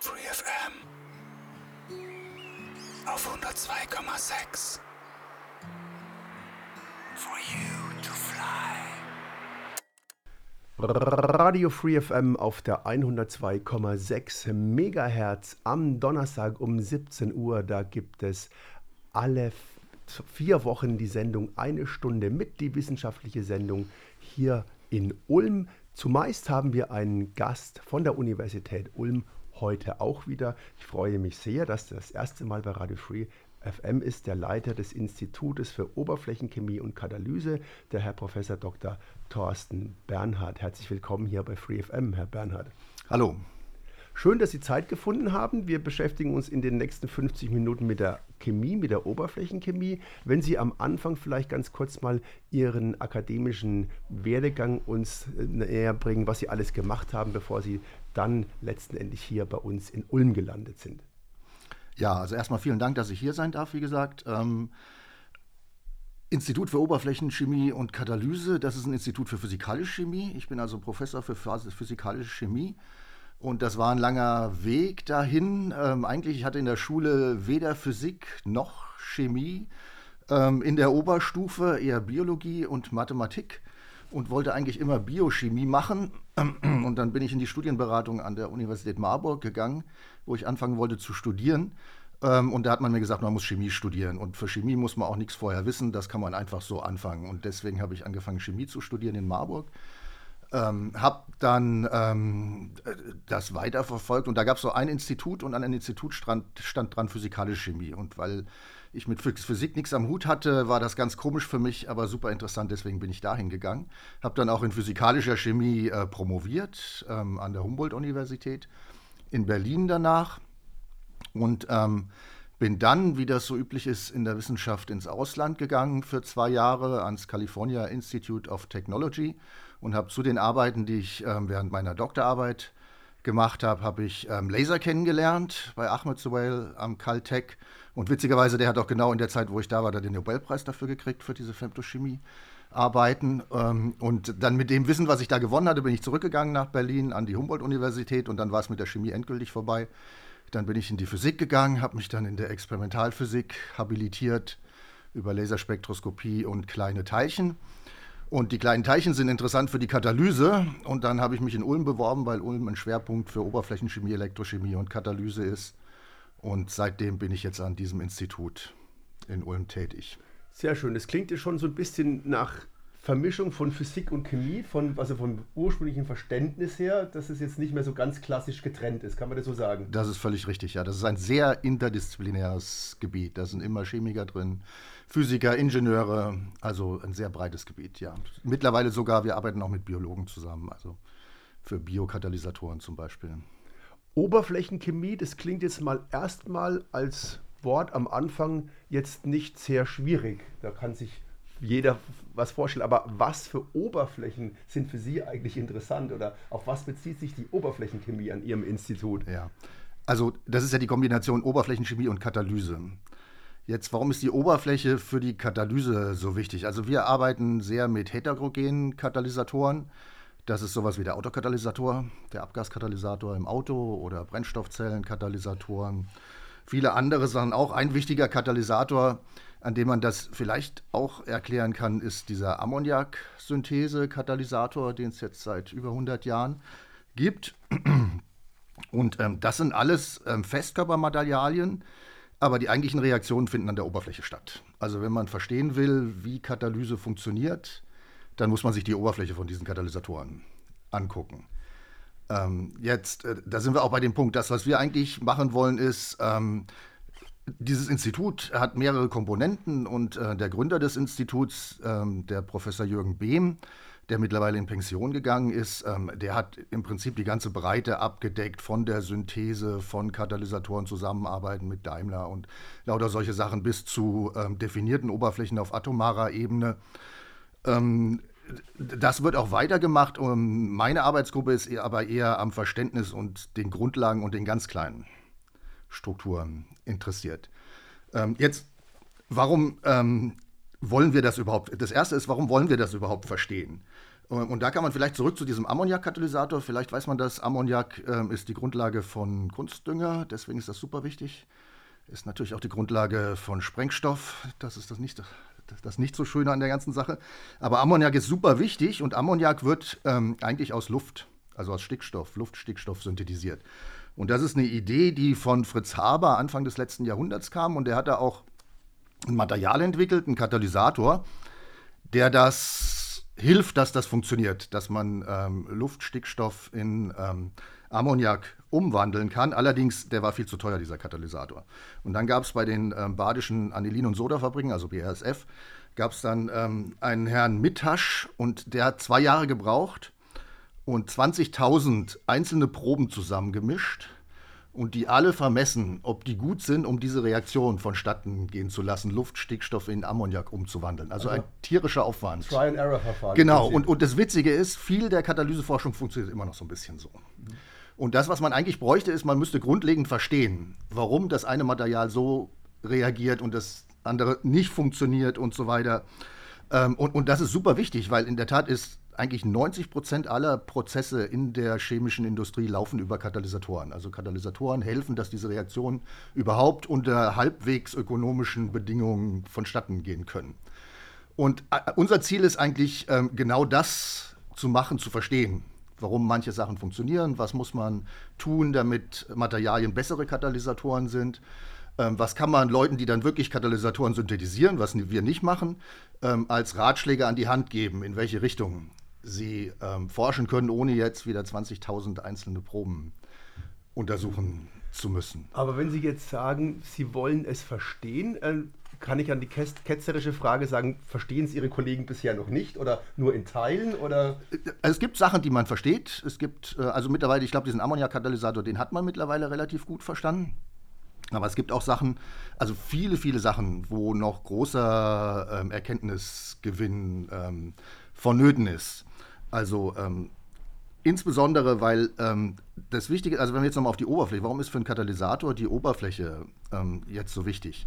Free FM auf 102,6 For you to fly. Radio Free FM auf der 102,6 Megahertz am Donnerstag um 17 Uhr. Da gibt es alle vier Wochen die Sendung Eine Stunde mit, die wissenschaftliche Sendung hier in Ulm. Zumeist haben wir einen Gast von der Universität Ulm heute auch wieder. Ich freue mich sehr, dass das erste Mal bei Radio Free FM ist der Leiter des Institutes für Oberflächenchemie und Katalyse, der Herr Professor Dr. Thorsten Bernhard. Herzlich willkommen hier bei Free FM, Herr Bernhard. Hallo. Schön, dass Sie Zeit gefunden haben. Wir beschäftigen uns in den nächsten 50 Minuten mit der Chemie, mit der Oberflächenchemie. Wenn Sie am Anfang vielleicht ganz kurz mal Ihren akademischen Werdegang uns äh, näher bringen, was Sie alles gemacht haben, bevor Sie dann letztendlich hier bei uns in Ulm gelandet sind. Ja, also erstmal vielen Dank, dass ich hier sein darf, wie gesagt. Ähm, Institut für Oberflächenchemie und Katalyse, das ist ein Institut für physikalische Chemie. Ich bin also Professor für physikalische Chemie und das war ein langer Weg dahin. Ähm, eigentlich, ich hatte in der Schule weder Physik noch Chemie. Ähm, in der Oberstufe eher Biologie und Mathematik und wollte eigentlich immer Biochemie machen. Und dann bin ich in die Studienberatung an der Universität Marburg gegangen, wo ich anfangen wollte zu studieren. Ähm, und da hat man mir gesagt, man muss Chemie studieren. Und für Chemie muss man auch nichts vorher wissen, das kann man einfach so anfangen. Und deswegen habe ich angefangen, Chemie zu studieren in Marburg. Ähm, habe dann ähm, das weiterverfolgt und da gab es so ein Institut und an einem Institut stand, stand dran physikalische Chemie. Und weil ich mit Physik nichts am Hut hatte, war das ganz komisch für mich, aber super interessant, deswegen bin ich dahin gegangen. Habe dann auch in physikalischer Chemie äh, promoviert ähm, an der Humboldt-Universität in Berlin danach und ähm, bin dann, wie das so üblich ist, in der Wissenschaft ins Ausland gegangen für zwei Jahre ans California Institute of Technology und habe zu den Arbeiten, die ich ähm, während meiner Doktorarbeit gemacht habe, habe ich ähm, Laser kennengelernt bei Ahmed Zuwail am Caltech. Und witzigerweise, der hat auch genau in der Zeit, wo ich da war, da den Nobelpreis dafür gekriegt, für diese Femtochemie-Arbeiten. Ähm, und dann mit dem Wissen, was ich da gewonnen hatte, bin ich zurückgegangen nach Berlin an die Humboldt-Universität und dann war es mit der Chemie endgültig vorbei. Dann bin ich in die Physik gegangen, habe mich dann in der Experimentalphysik habilitiert über Laserspektroskopie und kleine Teilchen. Und die kleinen Teilchen sind interessant für die Katalyse. Und dann habe ich mich in Ulm beworben, weil Ulm ein Schwerpunkt für Oberflächenchemie, Elektrochemie und Katalyse ist. Und seitdem bin ich jetzt an diesem Institut in Ulm tätig. Sehr schön. Das klingt ja schon so ein bisschen nach Vermischung von Physik und Chemie, von, also vom ursprünglichen Verständnis her, dass es jetzt nicht mehr so ganz klassisch getrennt ist. Kann man das so sagen? Das ist völlig richtig, ja. Das ist ein sehr interdisziplinäres Gebiet. Da sind immer Chemiker drin, Physiker, Ingenieure, also ein sehr breites Gebiet, ja. Mittlerweile sogar, wir arbeiten auch mit Biologen zusammen, also für Biokatalysatoren zum Beispiel. Oberflächenchemie, das klingt jetzt mal erstmal als Wort am Anfang jetzt nicht sehr schwierig. Da kann sich jeder was vorstellen. Aber was für Oberflächen sind für Sie eigentlich interessant oder auf was bezieht sich die Oberflächenchemie an Ihrem Institut? Ja, also das ist ja die Kombination Oberflächenchemie und Katalyse. Jetzt, warum ist die Oberfläche für die Katalyse so wichtig? Also wir arbeiten sehr mit heterogenen Katalysatoren. Das ist sowas wie der Autokatalysator, der Abgaskatalysator im Auto oder Brennstoffzellenkatalysatoren. Viele andere Sachen auch. Ein wichtiger Katalysator, an dem man das vielleicht auch erklären kann, ist dieser Ammoniak-Synthese-Katalysator, den es jetzt seit über 100 Jahren gibt. Und ähm, das sind alles ähm, Festkörpermaterialien, aber die eigentlichen Reaktionen finden an der Oberfläche statt. Also wenn man verstehen will, wie Katalyse funktioniert, dann muss man sich die Oberfläche von diesen Katalysatoren angucken. Ähm, jetzt, äh, da sind wir auch bei dem Punkt, das, was wir eigentlich machen wollen, ist, ähm, dieses Institut hat mehrere Komponenten und äh, der Gründer des Instituts, ähm, der Professor Jürgen Behm, der mittlerweile in Pension gegangen ist, ähm, der hat im Prinzip die ganze Breite abgedeckt von der Synthese von Katalysatoren, Zusammenarbeiten mit Daimler und lauter solche Sachen bis zu ähm, definierten Oberflächen auf atomarer Ebene. Ähm, das wird auch weitergemacht. Meine Arbeitsgruppe ist aber eher am Verständnis und den Grundlagen und den ganz kleinen Strukturen interessiert. Ähm, jetzt, warum ähm, wollen wir das überhaupt? Das erste ist, warum wollen wir das überhaupt verstehen? Und da kann man vielleicht zurück zu diesem Ammoniak-Katalysator. Vielleicht weiß man das, Ammoniak äh, ist die Grundlage von Kunstdünger, deswegen ist das super wichtig. Ist natürlich auch die Grundlage von Sprengstoff. Das ist das nicht, das nicht so Schöne an der ganzen Sache. Aber Ammoniak ist super wichtig und Ammoniak wird ähm, eigentlich aus Luft, also aus Stickstoff, Luftstickstoff synthetisiert. Und das ist eine Idee, die von Fritz Haber Anfang des letzten Jahrhunderts kam und der hat da auch ein Material entwickelt, einen Katalysator, der das hilft, dass das funktioniert, dass man ähm, Luftstickstoff in ähm, Ammoniak umwandeln kann. Allerdings, der war viel zu teuer, dieser Katalysator. Und dann gab es bei den ähm, badischen Anilin- und Sodafabriken, also BASF, gab es dann ähm, einen Herrn Mittasch und der hat zwei Jahre gebraucht und 20.000 einzelne Proben zusammengemischt und die alle vermessen, ob die gut sind, um diese Reaktion vonstatten gehen zu lassen, Luftstickstoff in Ammoniak umzuwandeln. Also, also ein tierischer Aufwand. Try-and-Error-Verfahren. Genau, und, und das Witzige ist, viel der Katalyseforschung funktioniert immer noch so ein bisschen so. Und das, was man eigentlich bräuchte, ist, man müsste grundlegend verstehen, warum das eine Material so reagiert und das andere nicht funktioniert und so weiter. Ähm, und, und das ist super wichtig, weil in der Tat ist eigentlich 90 Prozent aller Prozesse in der chemischen Industrie laufen über Katalysatoren. Also Katalysatoren helfen, dass diese Reaktionen überhaupt unter halbwegs ökonomischen Bedingungen vonstatten gehen können. Und äh, unser Ziel ist eigentlich ähm, genau das zu machen, zu verstehen, warum manche Sachen funktionieren, was muss man tun, damit Materialien bessere Katalysatoren sind. Ähm, was kann man Leuten, die dann wirklich Katalysatoren synthetisieren, was wir nicht machen, ähm, als Ratschläge an die Hand geben, in welche Richtung sie ähm, forschen können, ohne jetzt wieder 20.000 einzelne Proben untersuchen zu müssen. Aber wenn Sie jetzt sagen, Sie wollen es verstehen, äh, kann ich an die ketzerische Frage sagen, verstehen es Ihre Kollegen bisher noch nicht oder nur in Teilen? Oder? Äh, es gibt Sachen, die man versteht. Es gibt, äh, also mittlerweile, ich glaube, diesen Ammoniak-Katalysator, den hat man mittlerweile relativ gut verstanden. Aber es gibt auch Sachen, also viele, viele Sachen, wo noch großer ähm, Erkenntnisgewinn ähm, vonnöten ist. Also ähm, insbesondere, weil ähm, das Wichtige, also wenn wir jetzt nochmal auf die Oberfläche, warum ist für einen Katalysator die Oberfläche ähm, jetzt so wichtig?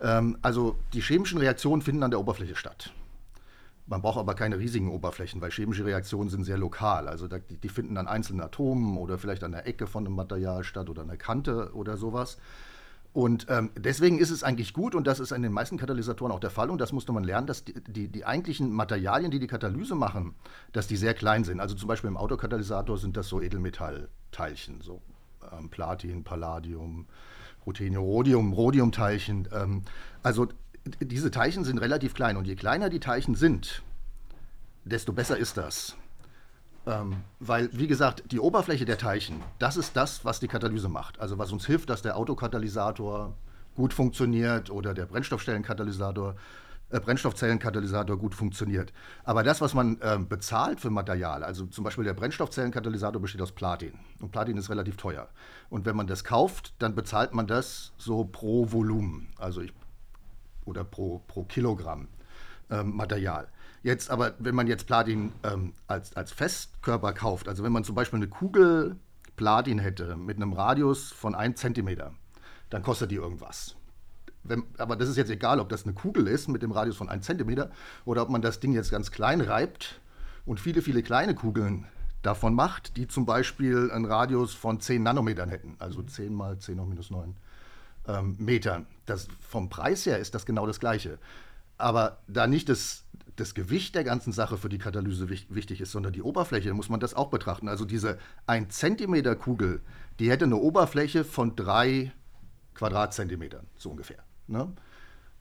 Ähm, also die chemischen Reaktionen finden an der Oberfläche statt. Man braucht aber keine riesigen Oberflächen, weil chemische Reaktionen sind sehr lokal. Also da, die, die, finden an einzelnen Atomen oder vielleicht an der Ecke von einem Material statt oder an der Kante oder sowas. Und ähm, deswegen ist es eigentlich gut, und das ist in den meisten Katalysatoren auch der Fall, und das musste man lernen, dass die, die, die, eigentlichen Materialien, die die Katalyse machen, dass die sehr klein sind. Also zum Beispiel im Autokatalysator sind das so Edelmetallteilchen, so ähm, Platin, Palladium, Ruthenium, Rhodium, Rhodiumteilchen. Ähm, also diese Teilchen sind relativ klein, und je kleiner die Teilchen sind, desto besser ist das. Ähm, weil, wie gesagt, die Oberfläche der Teilchen, das ist das, was die Katalyse macht. Also was uns hilft, dass der Autokatalysator gut funktioniert oder der Brennstoffstellenkatalysator, äh, Brennstoffzellenkatalysator gut funktioniert. Aber das, was man äh, bezahlt für Material, also zum Beispiel der Brennstoffzellenkatalysator besteht aus Platin. Und Platin ist relativ teuer. Und wenn man das kauft, dann bezahlt man das so pro Volumen, also ich, oder pro, pro Kilogramm ähm, Material. Jetzt aber, wenn man jetzt Platin ähm, als, als Festkörper kauft, also wenn man zum Beispiel eine Kugel Platin hätte mit einem Radius von 1 cm, dann kostet die irgendwas. Wenn, aber das ist jetzt egal, ob das eine Kugel ist mit dem Radius von 1 cm oder ob man das Ding jetzt ganz klein reibt und viele, viele kleine Kugeln davon macht, die zum Beispiel einen Radius von 10 Nanometern hätten, also 10 mal 10 hoch minus 9 ähm, Metern. Das, vom Preis her ist das genau das Gleiche. Aber da nicht das das Gewicht der ganzen Sache für die Katalyse wichtig ist, sondern die Oberfläche, muss man das auch betrachten. Also diese 1 cm Kugel, die hätte eine Oberfläche von 3 Quadratzentimetern, so ungefähr. Ne?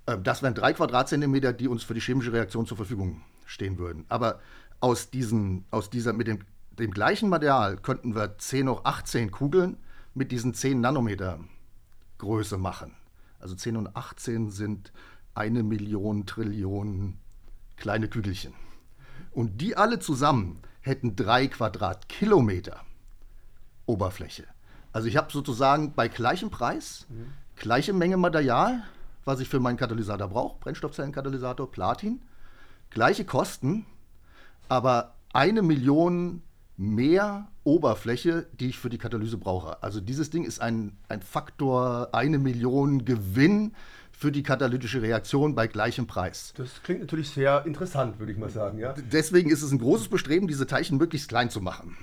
Ähm, das wären 3 Quadratzentimeter, die uns für die chemische Reaktion zur Verfügung stehen würden. Aber aus, diesen, aus dieser, mit dem, dem gleichen Material könnten wir 10 hoch 18 Kugeln mit diesen 10 Nanometer Größe machen. Also 10 und 18 sind eine Million Trillionen kleine Kügelchen. Und die alle zusammen hätten drei Quadratkilometer Oberfläche. Also ich habe sozusagen bei gleichem Preis, mhm. gleiche Menge Material, was ich für meinen Katalysator brauche, Brennstoffzellenkatalysator, Platin, gleiche Kosten, aber eine Million mehr Oberfläche, die ich für die Katalyse brauche. Also dieses Ding ist ein, ein Faktor, eine Million Gewinn für die katalytische Reaktion bei gleichem Preis. Das klingt natürlich sehr interessant, würde ich mal sagen. Ja? Deswegen ist es ein großes Bestreben, diese Teilchen möglichst klein zu machen.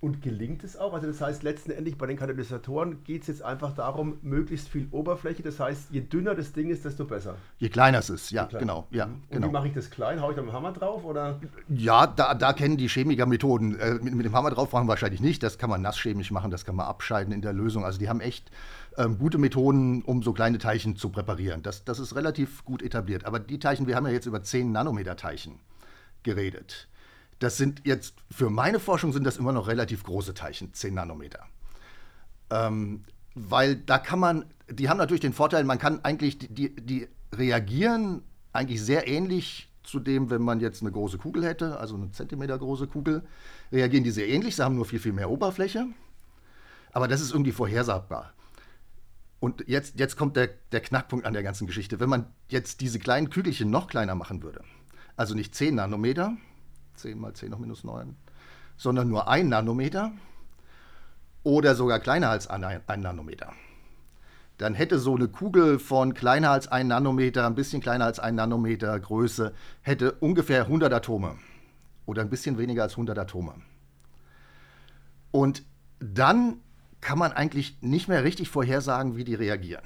Und gelingt es auch? Also das heißt, letztendlich bei den Katalysatoren geht es jetzt einfach darum, möglichst viel Oberfläche. Das heißt, je dünner das Ding ist, desto besser. Je kleiner es ist, ja, genau. Ja, Und genau. wie mache ich das klein? Hau ich da mit dem Hammer drauf? Oder? Ja, da, da kennen die Chemiker Methoden. Äh, mit, mit dem Hammer drauf machen wahrscheinlich nicht. Das kann man nasschemisch machen, das kann man abscheiden in der Lösung. Also die haben echt ähm, gute Methoden, um so kleine Teilchen zu präparieren. Das, das ist relativ gut etabliert. Aber die Teilchen, wir haben ja jetzt über 10 Nanometer Teilchen geredet. Das sind jetzt, für meine Forschung sind das immer noch relativ große Teilchen, 10 Nanometer. Ähm, weil da kann man, die haben natürlich den Vorteil, man kann eigentlich, die, die, reagieren eigentlich sehr ähnlich zu dem, wenn man jetzt eine große Kugel hätte, also eine Zentimeter große Kugel, reagieren die sehr ähnlich, sie haben nur viel, viel mehr Oberfläche. Aber das ist irgendwie vorhersagbar. Und jetzt, jetzt kommt der, der Knackpunkt an der ganzen Geschichte. Wenn man jetzt diese kleinen Kügelchen noch kleiner machen würde, also nicht 10 Nanometer, 10 mal 10 hoch minus 9, sondern nur 1 Nanometer oder sogar kleiner als 1 Nanometer, dann hätte so eine Kugel von kleiner als 1 Nanometer, ein bisschen kleiner als 1 Nanometer Größe, hätte ungefähr 100 Atome oder ein bisschen weniger als 100 Atome. Und dann kann man eigentlich nicht mehr richtig vorhersagen, wie die reagieren.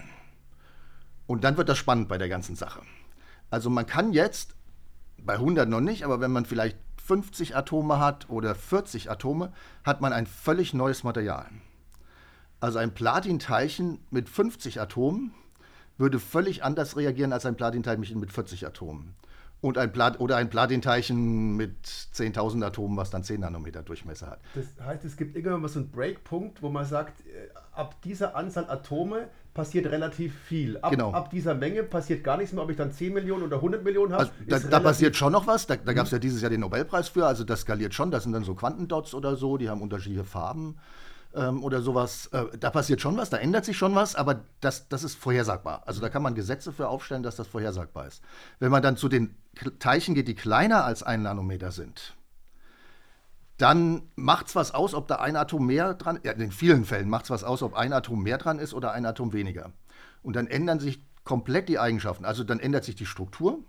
Und dann wird das spannend bei der ganzen Sache. Also man kann jetzt, bei 100 noch nicht, aber wenn man vielleicht 50 Atome hat oder 40 Atome, hat man ein völlig neues Material. Also ein Platinteilchen mit 50 Atomen würde völlig anders reagieren als ein Platinteilchen mit 40 Atomen. Und ein Plat oder ein Platinteilchen mit 10.000 Atomen, was dann 10 Nanometer Durchmesser hat. Das heißt, es gibt irgendwann mal so einen Breakpunkt, wo man sagt, äh, ab dieser Anzahl Atome passiert relativ viel. Ab, Genau. ab dieser Menge passiert gar nichts mehr, ob ich dann 10 Millionen oder 100 Millionen habe. Also, da, da passiert schon noch was. Da, da gab es ja dieses Jahr den Nobelpreis für. Also das skaliert schon. Das sind dann so Quantendots oder so. Die haben unterschiedliche Farben ähm, oder sowas. Äh, da passiert schon was. Da ändert sich schon was. Aber das, das ist vorhersagbar. Also da kann man Gesetze für aufstellen, dass das vorhersagbar ist. Wenn man dann zu den Teilchen geht, die kleiner als ein Nanometer sind, dann macht es was aus, ob da ein Atom mehr dran ja, in vielen Fällen macht es was aus, ob ein Atom mehr dran ist oder ein Atom weniger. Und dann ändern sich komplett die Eigenschaften. Also dann ändert sich die Struktur,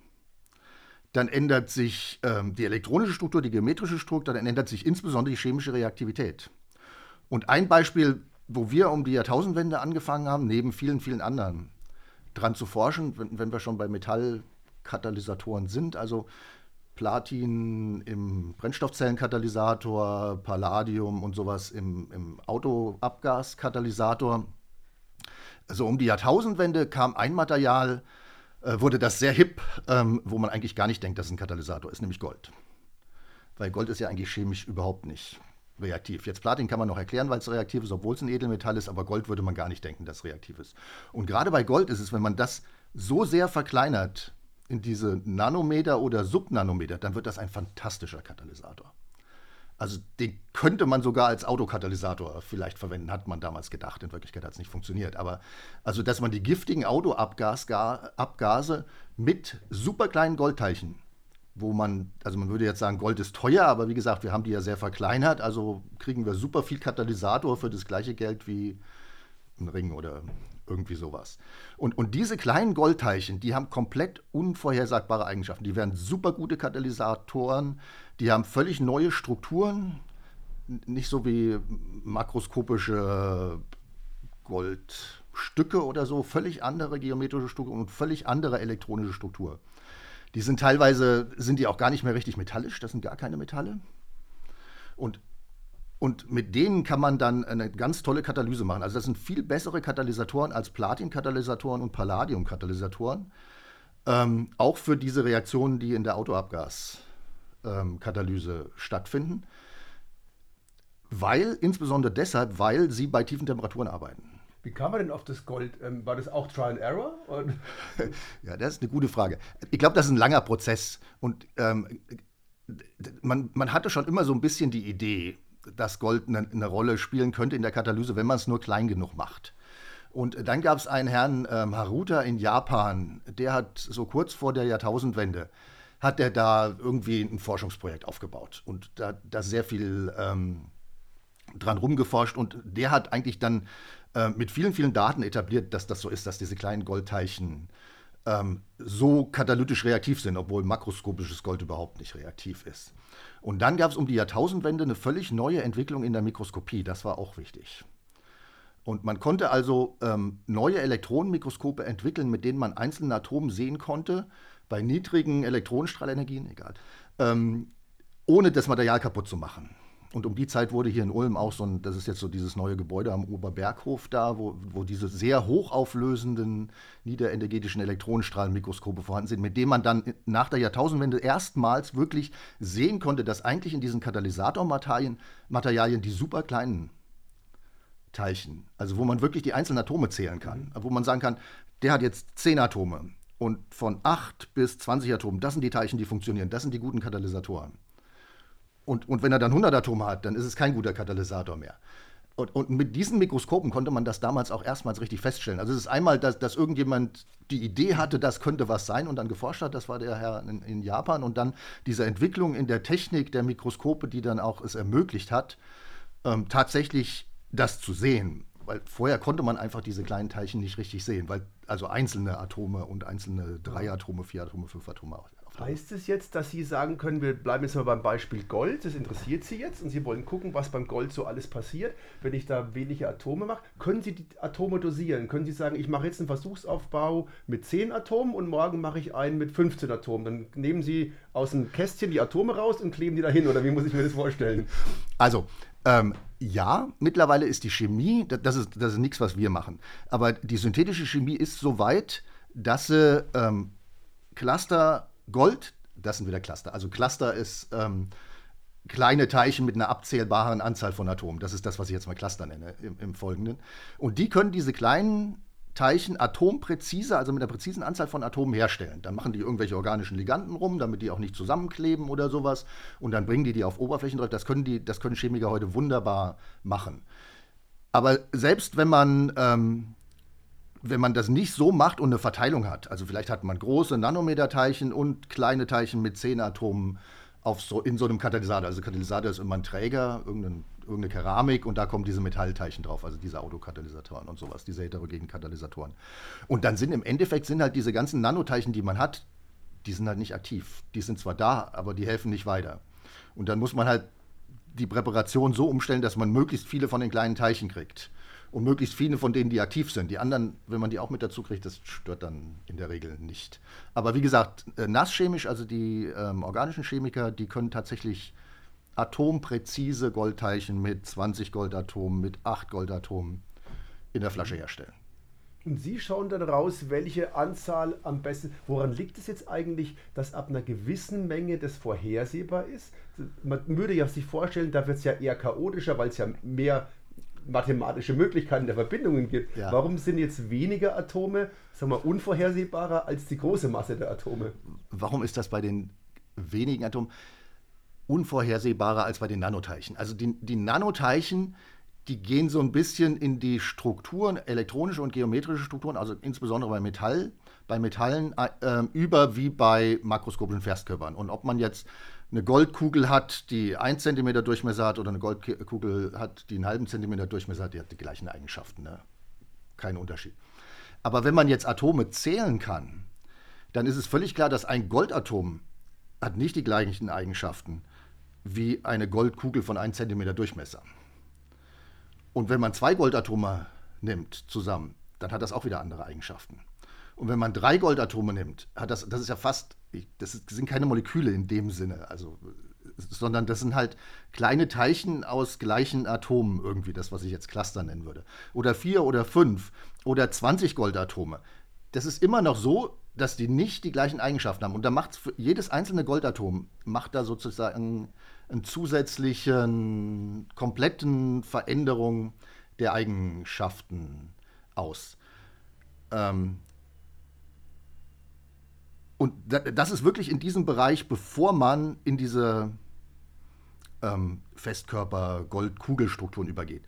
dann ändert sich ähm, die elektronische Struktur, die geometrische Struktur, dann ändert sich insbesondere die chemische Reaktivität. Und ein Beispiel, wo wir um die Jahrtausendwende angefangen haben, neben vielen, vielen anderen, dran zu forschen, wenn, wenn wir schon bei Metallkatalysatoren sind, also Platin im Brennstoffzellenkatalysator, Palladium und sowas im, im Autoabgaskatalysator. Also um die Jahrtausendwende kam ein Material, äh, wurde das sehr hip, ähm, wo man eigentlich gar nicht denkt, dass es ein Katalysator ist, nämlich Gold. Weil Gold ist ja eigentlich chemisch überhaupt nicht reaktiv. Jetzt Platin kann man noch erklären, weil es reaktiv ist, obwohl es ein Edelmetall ist, aber Gold würde man gar nicht denken, dass es reaktiv ist. Und gerade bei Gold ist es, wenn man das so sehr verkleinert in diese Nanometer oder Subnanometer, dann wird das ein fantastischer Katalysator. Also den könnte man sogar als Autokatalysator vielleicht verwenden, hat man damals gedacht. In Wirklichkeit hat es nicht funktioniert. Aber also, dass man die giftigen Autoabgase mit superkleinen Goldteilchen, wo man, also man würde jetzt sagen, Gold ist teuer, aber wie gesagt, wir haben die ja sehr verkleinert, also kriegen wir super viel Katalysator für das gleiche Geld wie ein Ring oder irgendwie sowas. Und, und diese kleinen Goldteilchen, die haben komplett unvorhersagbare Eigenschaften. Die wären super gute Katalysatoren, die haben völlig neue Strukturen, nicht so wie makroskopische Goldstücke oder so, völlig andere geometrische Struktur und völlig andere elektronische Struktur. Die sind teilweise, sind die auch gar nicht mehr richtig metallisch, das sind gar keine Metalle. Und und mit denen kann man dann eine ganz tolle Katalyse machen. Also das sind viel bessere Katalysatoren als Platin-Katalysatoren und Palladium-Katalysatoren. Ähm, auch für diese Reaktionen, die in der Autoabgas-Katalyse stattfinden. Weil, insbesondere deshalb, weil sie bei tiefen Temperaturen arbeiten. Wie kam man denn auf das Gold? Ähm, war das auch Trial and Error? Und Ja, das ist eine gute Frage. Ich glaube, das ist ein langer Prozess. Und ähm, man, man hatte schon immer so ein bisschen die Idee, dass Gold eine, eine Rolle spielen könnte in der Katalyse, wenn man es nur klein genug macht. Und dann gab es einen Herrn ähm, Haruta in Japan, der hat so kurz vor der Jahrtausendwende, hat er da irgendwie ein Forschungsprojekt aufgebaut und da, da sehr viel ähm, dran rumgeforscht und der hat eigentlich dann äh, mit vielen, vielen Daten etabliert, dass das so ist, dass diese kleinen Goldteilchen ähm, so katalytisch reaktiv sind, obwohl makroskopisches Gold überhaupt nicht reaktiv ist. Und dann gab es um die Jahrtausendwende eine völlig neue Entwicklung in der Mikroskopie. Das war auch wichtig. Und man konnte also ähm, neue Elektronenmikroskope entwickeln, mit denen man einzelne Atome sehen konnte, bei niedrigen Elektronenstrahlenergien, egal, ähm, ohne das Material kaputt zu machen. Und um die Zeit wurde hier in Ulm auch so ein, das ist jetzt so dieses neue Gebäude am Oberberghof da, wo, wo diese sehr hochauflösenden niederenergetischen Elektronenstrahlenmikroskope vorhanden sind, mit denen man dann nach der Jahrtausendwende erstmals wirklich sehen konnte, dass eigentlich in diesen Katalysatormaterialien Materialien die super kleinen Teilchen, also wo man wirklich die einzelnen Atome zählen kann, wo man sagen kann, der hat jetzt 10 Atome und von 8 bis 20 Atomen, das sind die Teilchen, die funktionieren, das sind die guten Katalysatoren. Und, und wenn er dann 100 Atome hat, dann ist es kein guter Katalysator mehr. Und, und, mit diesen Mikroskopen konnte man das damals auch erstmals richtig feststellen. Also es ist einmal, dass, dass, irgendjemand die Idee hatte, das könnte was sein und dann geforscht hat, das war der Herr in, in, Japan. Und dann diese Entwicklung in der Technik der Mikroskope, die dann auch es ermöglicht hat, ähm, tatsächlich das zu sehen. Weil vorher konnte man einfach diese kleinen Teilchen nicht richtig sehen, weil also einzelne Atome und einzelne drei Atome, vier Atome, fünf Atome Heißt es jetzt, dass Sie sagen können, wir bleiben jetzt mal beim Beispiel Gold, das interessiert Sie jetzt und Sie wollen gucken, was beim Gold so alles passiert, wenn ich da wenige Atome mache? Können Sie die Atome dosieren? Können Sie sagen, ich mache jetzt einen Versuchsaufbau mit 10 Atomen und morgen mache ich einen mit 15 Atomen? Dann nehmen Sie aus dem Kästchen die Atome raus und kleben die dahin oder wie muss ich mir das vorstellen? Also, ähm, ja, mittlerweile ist die Chemie, das ist, das ist nichts, was wir machen, aber die synthetische Chemie ist so weit, dass sie ähm, Cluster Gold, das sind wieder Cluster. Also Cluster ist ähm, kleine Teilchen mit einer abzählbaren Anzahl von Atomen. Das ist das, was ich jetzt mal Cluster nenne im, im Folgenden. Und die können diese kleinen Teilchen atompräzise, also mit einer präzisen Anzahl von Atomen herstellen. Dann machen die irgendwelche organischen Liganden rum, damit die auch nicht zusammenkleben oder sowas. Und dann bringen die die auf Oberflächen drauf. Das können, die, das können Chemiker heute wunderbar machen. Aber selbst wenn man ähm, wenn man das nicht so macht und eine Verteilung hat, also vielleicht hat man große Nanometerteilchen und kleine Teilchen mit 10 Atomen auf so, in so einem Katalysator. Also Katalysator ist immer ein Träger, irgendein, irgendeine Keramik und da kommen diese Metallteilchen drauf, also diese Autokatalysatoren und sowas, diese heterogenen Katalysatoren. Und dann sind im Endeffekt sind halt diese ganzen Nanoteilchen, die man hat, die sind halt nicht aktiv. Die sind zwar da, aber die helfen nicht weiter. Und dann muss man halt die Präparation so umstellen, dass man möglichst viele von den kleinen Teilchen kriegt und möglichst viele von denen, die aktiv sind. Die anderen, wenn man die auch mit dazu kriegt, das stört dann in der Regel nicht. Aber wie gesagt, äh, nasschemisch, also die ähm, organischen Chemiker, die können tatsächlich atompräzise Goldteilchen mit 20 Goldatomen, mit 8 Goldatomen in der Flasche herstellen. Und Sie schauen dann raus, welche Anzahl am besten. Woran liegt es jetzt eigentlich, dass ab einer gewissen Menge das vorhersehbar ist? Man würde ja sich vorstellen, da wird es ja eher chaotischer, weil es ja mehr mathematische Möglichkeiten der Verbindungen gibt. Ja. Warum sind jetzt weniger Atome, sagen wir, unvorhersehbarer als die große Masse der Atome? Warum ist das bei den wenigen Atomen unvorhersehbarer als bei den Nanoteilchen? Also die, die Nanoteilchen, die gehen so ein bisschen in die Strukturen, elektronische und geometrische Strukturen, also insbesondere bei Metall, bei Metallen äh, über wie bei makroskopischen Festkörpern. Und ob man jetzt eine Goldkugel hat, die 1 cm Durchmesser hat, oder eine Goldkugel hat, die einen halben Zentimeter Durchmesser hat, die hat die gleichen Eigenschaften. Ne? Kein Unterschied. Aber wenn man jetzt Atome zählen kann, dann ist es völlig klar, dass ein Goldatom hat nicht die gleichen Eigenschaften wie eine Goldkugel von 1 cm Durchmesser. Und wenn man zwei Goldatome nimmt zusammen, dann hat das auch wieder andere Eigenschaften. Und wenn man drei Goldatome nimmt, hat das, das ist ja fast, das sind keine Moleküle in dem Sinne, also, sondern das sind halt kleine Teilchen aus gleichen Atomen irgendwie, das, was ich jetzt Cluster nennen würde. Oder vier oder fünf oder 20 Goldatome. Das ist immer noch so, dass die nicht die gleichen Eigenschaften haben. Und da macht jedes einzelne Goldatom macht da sozusagen einen zusätzlichen, kompletten Veränderung der Eigenschaften aus. Ähm, und das ist wirklich in diesem Bereich, bevor man in diese ähm, Festkörper-Gold-Kugelstrukturen übergeht.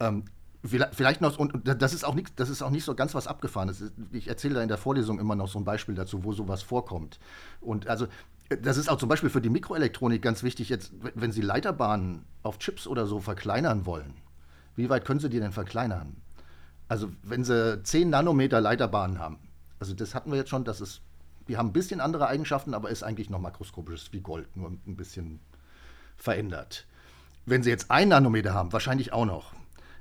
Ähm, vielleicht noch, und das ist auch nicht, das ist auch nicht so ganz was Abgefahrenes. Ich erzähle da in der Vorlesung immer noch so ein Beispiel dazu, wo sowas vorkommt. Und also, das ist auch zum Beispiel für die Mikroelektronik ganz wichtig, jetzt, wenn Sie Leiterbahnen auf Chips oder so verkleinern wollen. Wie weit können Sie die denn verkleinern? Also, wenn Sie 10 Nanometer Leiterbahnen haben, Also das hatten wir jetzt schon, dass es, wir haben ein bisschen andere Eigenschaften, aber ist eigentlich noch makroskopisch wie Gold, nur ein bisschen verändert. Wenn Sie jetzt ein Nanometer haben, wahrscheinlich auch noch.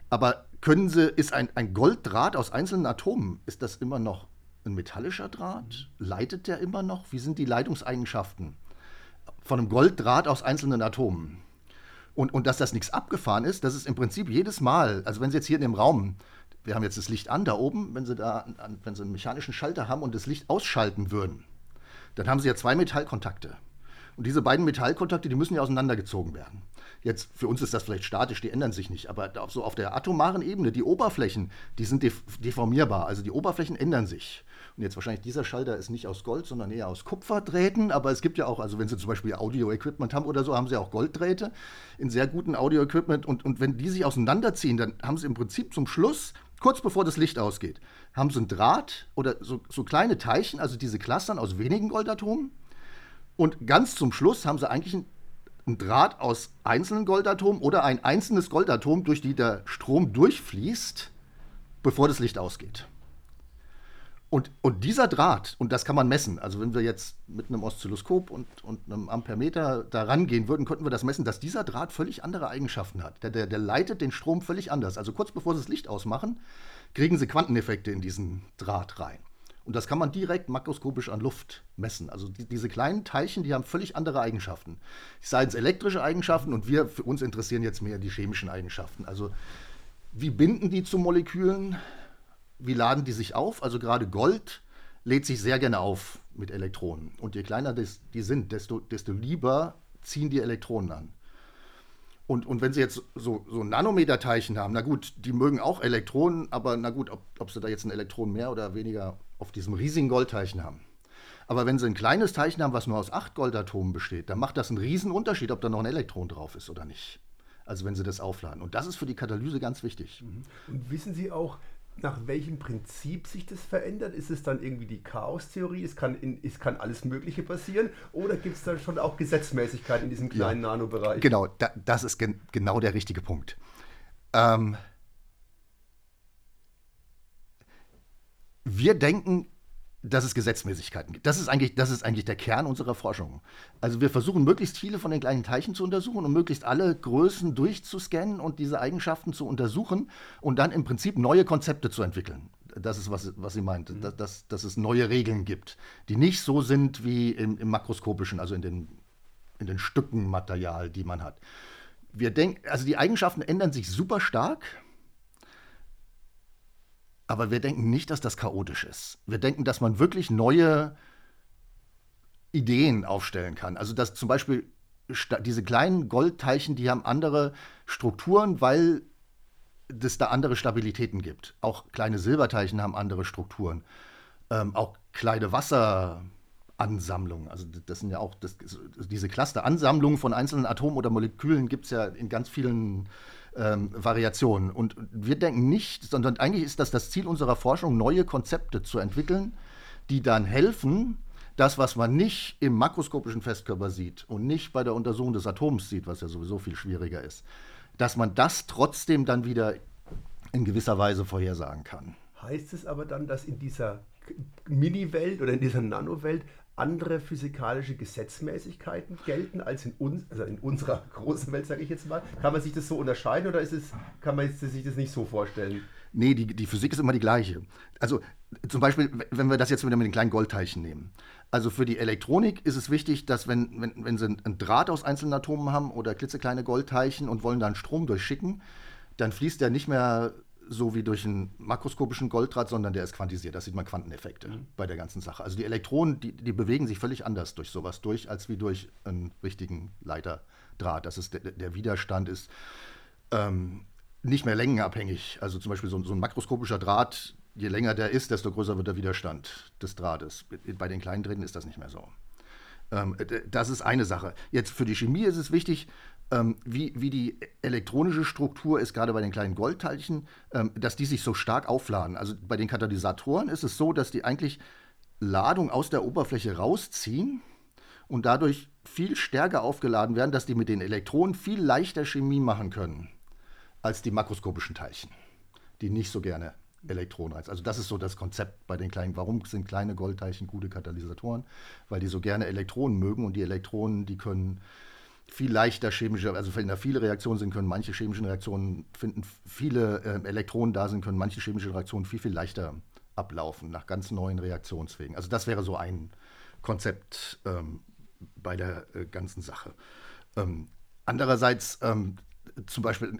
Aber können Sie, ist ein, ein Golddraht aus einzelnen Atomen, ist das immer noch ein metallischer Draht? Leitet der immer noch? Wie sind die Leitungseigenschaften von einem Golddraht aus einzelnen Atomen? Und, und dass das nichts abgefahren ist, das ist im Prinzip jedes Mal, also wenn Sie jetzt hier in dem Raum, wir haben jetzt das Licht an da oben, wenn Sie da, wenn Sie einen mechanischen Schalter haben und das Licht ausschalten würden, dann haben Sie ja zwei Metallkontakte. Und diese beiden Metallkontakte, die müssen ja auseinandergezogen werden. Jetzt, für uns ist das vielleicht statisch, die ändern sich nicht, aber so auf der atomaren Ebene, die Oberflächen, die sind deformierbar, also die Oberflächen ändern sich. Und jetzt wahrscheinlich dieser Schalter ist nicht aus Gold, sondern eher aus Kupferdrähten, aber es gibt ja auch, also wenn Sie zum Beispiel Audio-Equipment haben oder so, haben Sie auch Golddrähte in sehr guten Audio-Equipment und, und wenn die sich auseinanderziehen, dann haben Sie im Prinzip zum Schluss kurz bevor das Licht ausgeht, haben sie einen Draht oder so, so, kleine Teilchen, also diese Clustern aus wenigen Goldatomen. Und ganz zum Schluss haben sie eigentlich einen, einen Draht aus einzelnen Goldatomen oder ein einzelnes Goldatom, durch die der Strom durchfließt, bevor das Licht ausgeht. Und, und, dieser Draht, und das kann man messen, also wenn wir jetzt mit einem Oszilloskop und, und einem Ampermeter da rangehen würden, könnten wir das messen, dass dieser Draht völlig andere Eigenschaften hat. Der, der, der leitet den Strom völlig anders. Also kurz bevor sie das Licht ausmachen, kriegen sie Quanteneffekte in diesen Draht rein. Und das kann man direkt makroskopisch an Luft messen. Also die, diese kleinen Teilchen, die haben völlig andere Eigenschaften. Seien es elektrische Eigenschaften und wir, für uns interessieren jetzt mehr die chemischen Eigenschaften. Also wie binden die zu Molekülen? Wie laden die sich auf? Also gerade Gold lädt sich sehr gerne auf mit Elektronen. Und je kleiner das, die sind, desto, desto lieber ziehen die Elektronen an. Und, und wenn Sie jetzt so, so Nanometer-Teilchen haben, na gut, die mögen auch Elektronen, aber na gut, ob, ob Sie da jetzt ein Elektron mehr oder weniger auf diesem riesigen Goldteilchen haben. Aber wenn Sie ein kleines Teilchen haben, was nur aus acht Goldatomen besteht, dann macht das einen riesen Unterschied, ob da noch ein Elektron drauf ist oder nicht. Also wenn Sie das aufladen. Und das ist für die Katalyse ganz wichtig. Mhm. Und wissen Sie auch, nach welchem Prinzip sich das verändert? Ist es dann irgendwie die Chaostheorie? Es kann, in, es kann alles Mögliche passieren? Oder gibt es da schon auch Gesetzmäßigkeit in diesem kleinen ja, Nanobereich? Genau, da, das ist gen genau der richtige Punkt. Ähm, wir denken, dass es Gesetzmäßigkeiten gibt. Das ist, eigentlich, das ist eigentlich der Kern unserer Forschung. Also wir versuchen möglichst viele von den kleinen Teilchen zu untersuchen und möglichst alle Größen durchzuscannen und diese Eigenschaften zu untersuchen und dann im Prinzip neue Konzepte zu entwickeln. Das ist, was, was sie meint, mhm. dass, dass, dass, es neue Regeln gibt, die nicht so sind wie im, im makroskopischen, also in den, in den Stücken Material, die man hat. Wir denken, also die Eigenschaften ändern sich super stark aber wir denken nicht, dass das chaotisch ist. Wir denken, dass man wirklich neue Ideen aufstellen kann. Also dass zum Beispiel diese kleinen Goldteilchen, die haben andere Strukturen, weil es da andere Stabilitäten gibt. Auch kleine Silberteilchen haben andere Strukturen. Ähm, auch kleine Wasseransammlungen. Also das sind ja auch das, diese Clusteransammlungen von einzelnen Atomen oder Molekülen gibt es ja in ganz vielen ähm, Variationen. Und wir denken nicht, sondern eigentlich ist das das Ziel unserer Forschung, neue Konzepte zu entwickeln, die dann helfen, das, was man nicht im makroskopischen Festkörper sieht und nicht bei der Untersuchung des Atoms sieht, was ja sowieso viel schwieriger ist, dass man das trotzdem dann wieder in gewisser Weise vorhersagen kann. Heißt es aber dann, dass in dieser Mini-Welt oder in dieser Nano-Welt andere physikalische Gesetzmäßigkeiten gelten als in, uns, also in unserer großen Welt, sage ich jetzt mal. Kann man sich das so unterscheiden oder ist es, kann man sich das nicht so vorstellen? Nee, die, die Physik ist immer die gleiche. Also zum Beispiel, wenn wir das jetzt wieder mit den kleinen Goldteilchen nehmen. Also für die Elektronik ist es wichtig, dass wenn, wenn, wenn Sie einen Draht aus einzelnen Atomen haben oder klitzekleine Goldteilchen und wollen dann Strom durchschicken, dann fließt der nicht mehr so wie durch einen makroskopischen Golddraht, sondern der ist quantisiert. Da sieht man Quanteneffekte mhm. bei der ganzen Sache. Also die Elektronen, die, die, bewegen sich völlig anders durch sowas durch, als wie durch einen richtigen Leiterdraht. Das ist der, der Widerstand ist ähm, nicht mehr längenabhängig. Also zum Beispiel so, so, ein makroskopischer Draht, je länger der ist, desto größer wird der Widerstand des Drahtes. Bei den kleinen Drähten ist das nicht mehr so. Ähm, das ist eine Sache. Jetzt für die Chemie ist es wichtig, ähm, wie, wie die elektronische Struktur ist, gerade bei den kleinen Goldteilchen, ähm, dass die sich so stark aufladen. Also bei den Katalysatoren ist es so, dass die eigentlich Ladung aus der Oberfläche rausziehen und dadurch viel stärker aufgeladen werden, dass die mit den Elektronen viel leichter Chemie machen können als die makroskopischen Teilchen, die nicht so gerne Elektronenreiz. Also das ist so das Konzept bei den kleinen. Warum sind kleine Goldteilchen gute Katalysatoren? Weil die so gerne Elektronen mögen und die Elektronen, die können viel leichter chemische, also wenn da viele Reaktionen sind, können manche chemischen Reaktionen finden, viele äh, Elektronen da sind, können manche chemische Reaktionen viel, viel leichter ablaufen, nach ganz neuen Reaktionswegen. Also das wäre so ein Konzept ähm, bei der äh, ganzen Sache. Ähm, andererseits, ähm, zum Beispiel,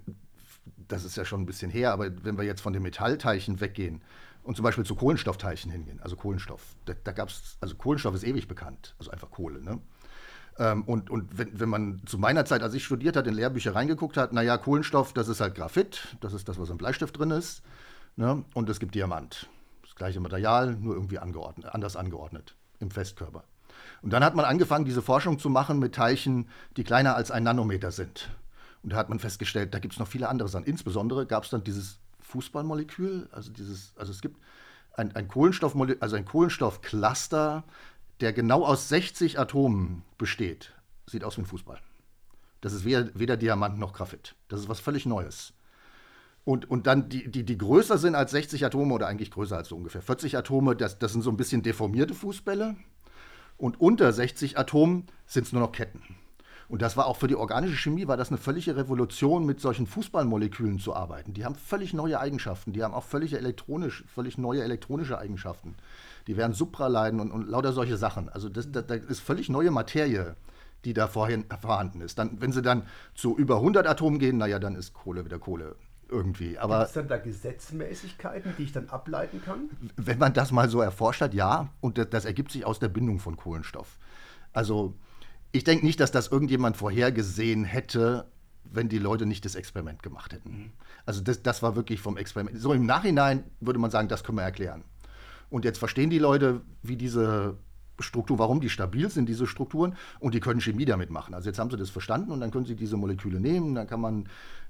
das ist ja schon ein bisschen her, aber wenn wir jetzt von den Metallteilchen weggehen und zum Beispiel zu Kohlenstoffteilchen hingehen, also Kohlenstoff, da, da gab es, also Kohlenstoff ist ewig bekannt, also einfach Kohle, ne? Ähm, und und wenn, wenn man zu meiner Zeit, als ich studiert hat, in Lehrbücher reingeguckt hat, naja, Kohlenstoff, das ist halt Graphit, das ist das, was im Bleistift drin ist. Ne? Und es gibt Diamant. Das gleiche Material, nur irgendwie angeordnet, anders angeordnet im Festkörper. Und dann hat man angefangen, diese Forschung zu machen mit Teilchen, die kleiner als ein Nanometer sind. Und da hat man festgestellt, da gibt es noch viele andere Sachen. Insbesondere gab es dann dieses Fußballmolekül, also dieses, also es gibt ein, ein Kohlenstoffmolekül, also ein Kohlenstoffcluster, der genau aus 60 Atomen besteht. Sieht aus wie ein Fußball. Das ist weder, weder Diamant noch Graphit. Das ist was völlig Neues. Und, und dann die, die, die größer sind als 60 Atome oder eigentlich größer als so ungefähr 40 Atome, das, das sind so ein bisschen deformierte Fußbälle. Und unter 60 Atomen sind es nur noch Ketten. Und das war auch für die organische Chemie, war das eine völlige Revolution, mit solchen Fußballmolekülen zu arbeiten. Die haben völlig neue Eigenschaften, die haben auch völlig, elektronisch, völlig neue elektronische Eigenschaften. Die werden Supraleiden und, und lauter solche Sachen. Also das, das, das ist völlig neue Materie, die da vorhin vorhanden ist. Dann, wenn sie dann zu über 100 Atomen gehen, naja, dann ist Kohle wieder Kohle irgendwie. Gibt es dann da Gesetzmäßigkeiten, die ich dann ableiten kann? Wenn man das mal so erforscht hat, ja. Und das, das ergibt sich aus der Bindung von Kohlenstoff. Also ich denke nicht, dass das irgendjemand vorhergesehen hätte, wenn die Leute nicht das Experiment gemacht hätten. Also das, das war wirklich vom Experiment. So im Nachhinein würde man sagen, das können wir erklären. Und jetzt verstehen die Leute, wie diese Struktur, warum die stabil sind, diese Strukturen, und die können Chemie damit machen. Also jetzt haben sie das verstanden und dann können sie diese Moleküle nehmen, dann kann man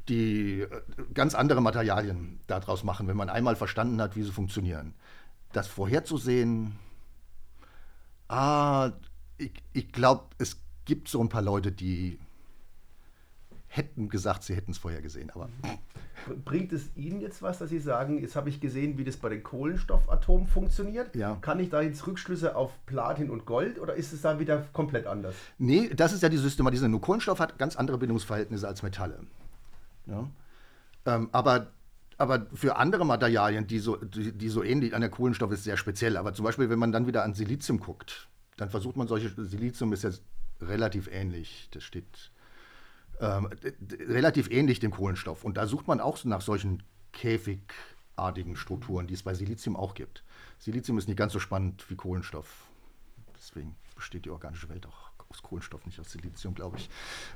die äh, ganz andere Materialien daraus machen, wenn man einmal verstanden hat, wie sie funktionieren. Das vorherzusehen, ah, ich, ich glaube, es gibt so ein paar Leute, die hätten gesagt, sie hätten es vorher gesehen, aber. Bringt es Ihnen jetzt was, dass Sie sagen, jetzt habe ich gesehen, wie das bei den Kohlenstoffatomen funktioniert? Ja. Kann ich da jetzt Rückschlüsse auf Platin und Gold oder ist es da wieder komplett anders? Nee, das ist ja die Systematisierung. Nur Kohlenstoff hat ganz andere Bindungsverhältnisse als Metalle. Ja? Ähm, aber, aber für andere Materialien, die so, die, die so ähnlich an der Kohlenstoff ist, sehr speziell. Aber zum Beispiel, wenn man dann wieder an Silizium guckt, dann versucht man solche, Silizium ist jetzt relativ ähnlich. Das steht ähm, relativ ähnlich dem Kohlenstoff. Und da sucht man auch nach solchen käfigartigen Strukturen, die es bei Silizium auch gibt. Silizium ist nicht ganz so spannend wie Kohlenstoff. Deswegen besteht die organische Welt auch aus Kohlenstoff, nicht aus Silizium, glaube ich.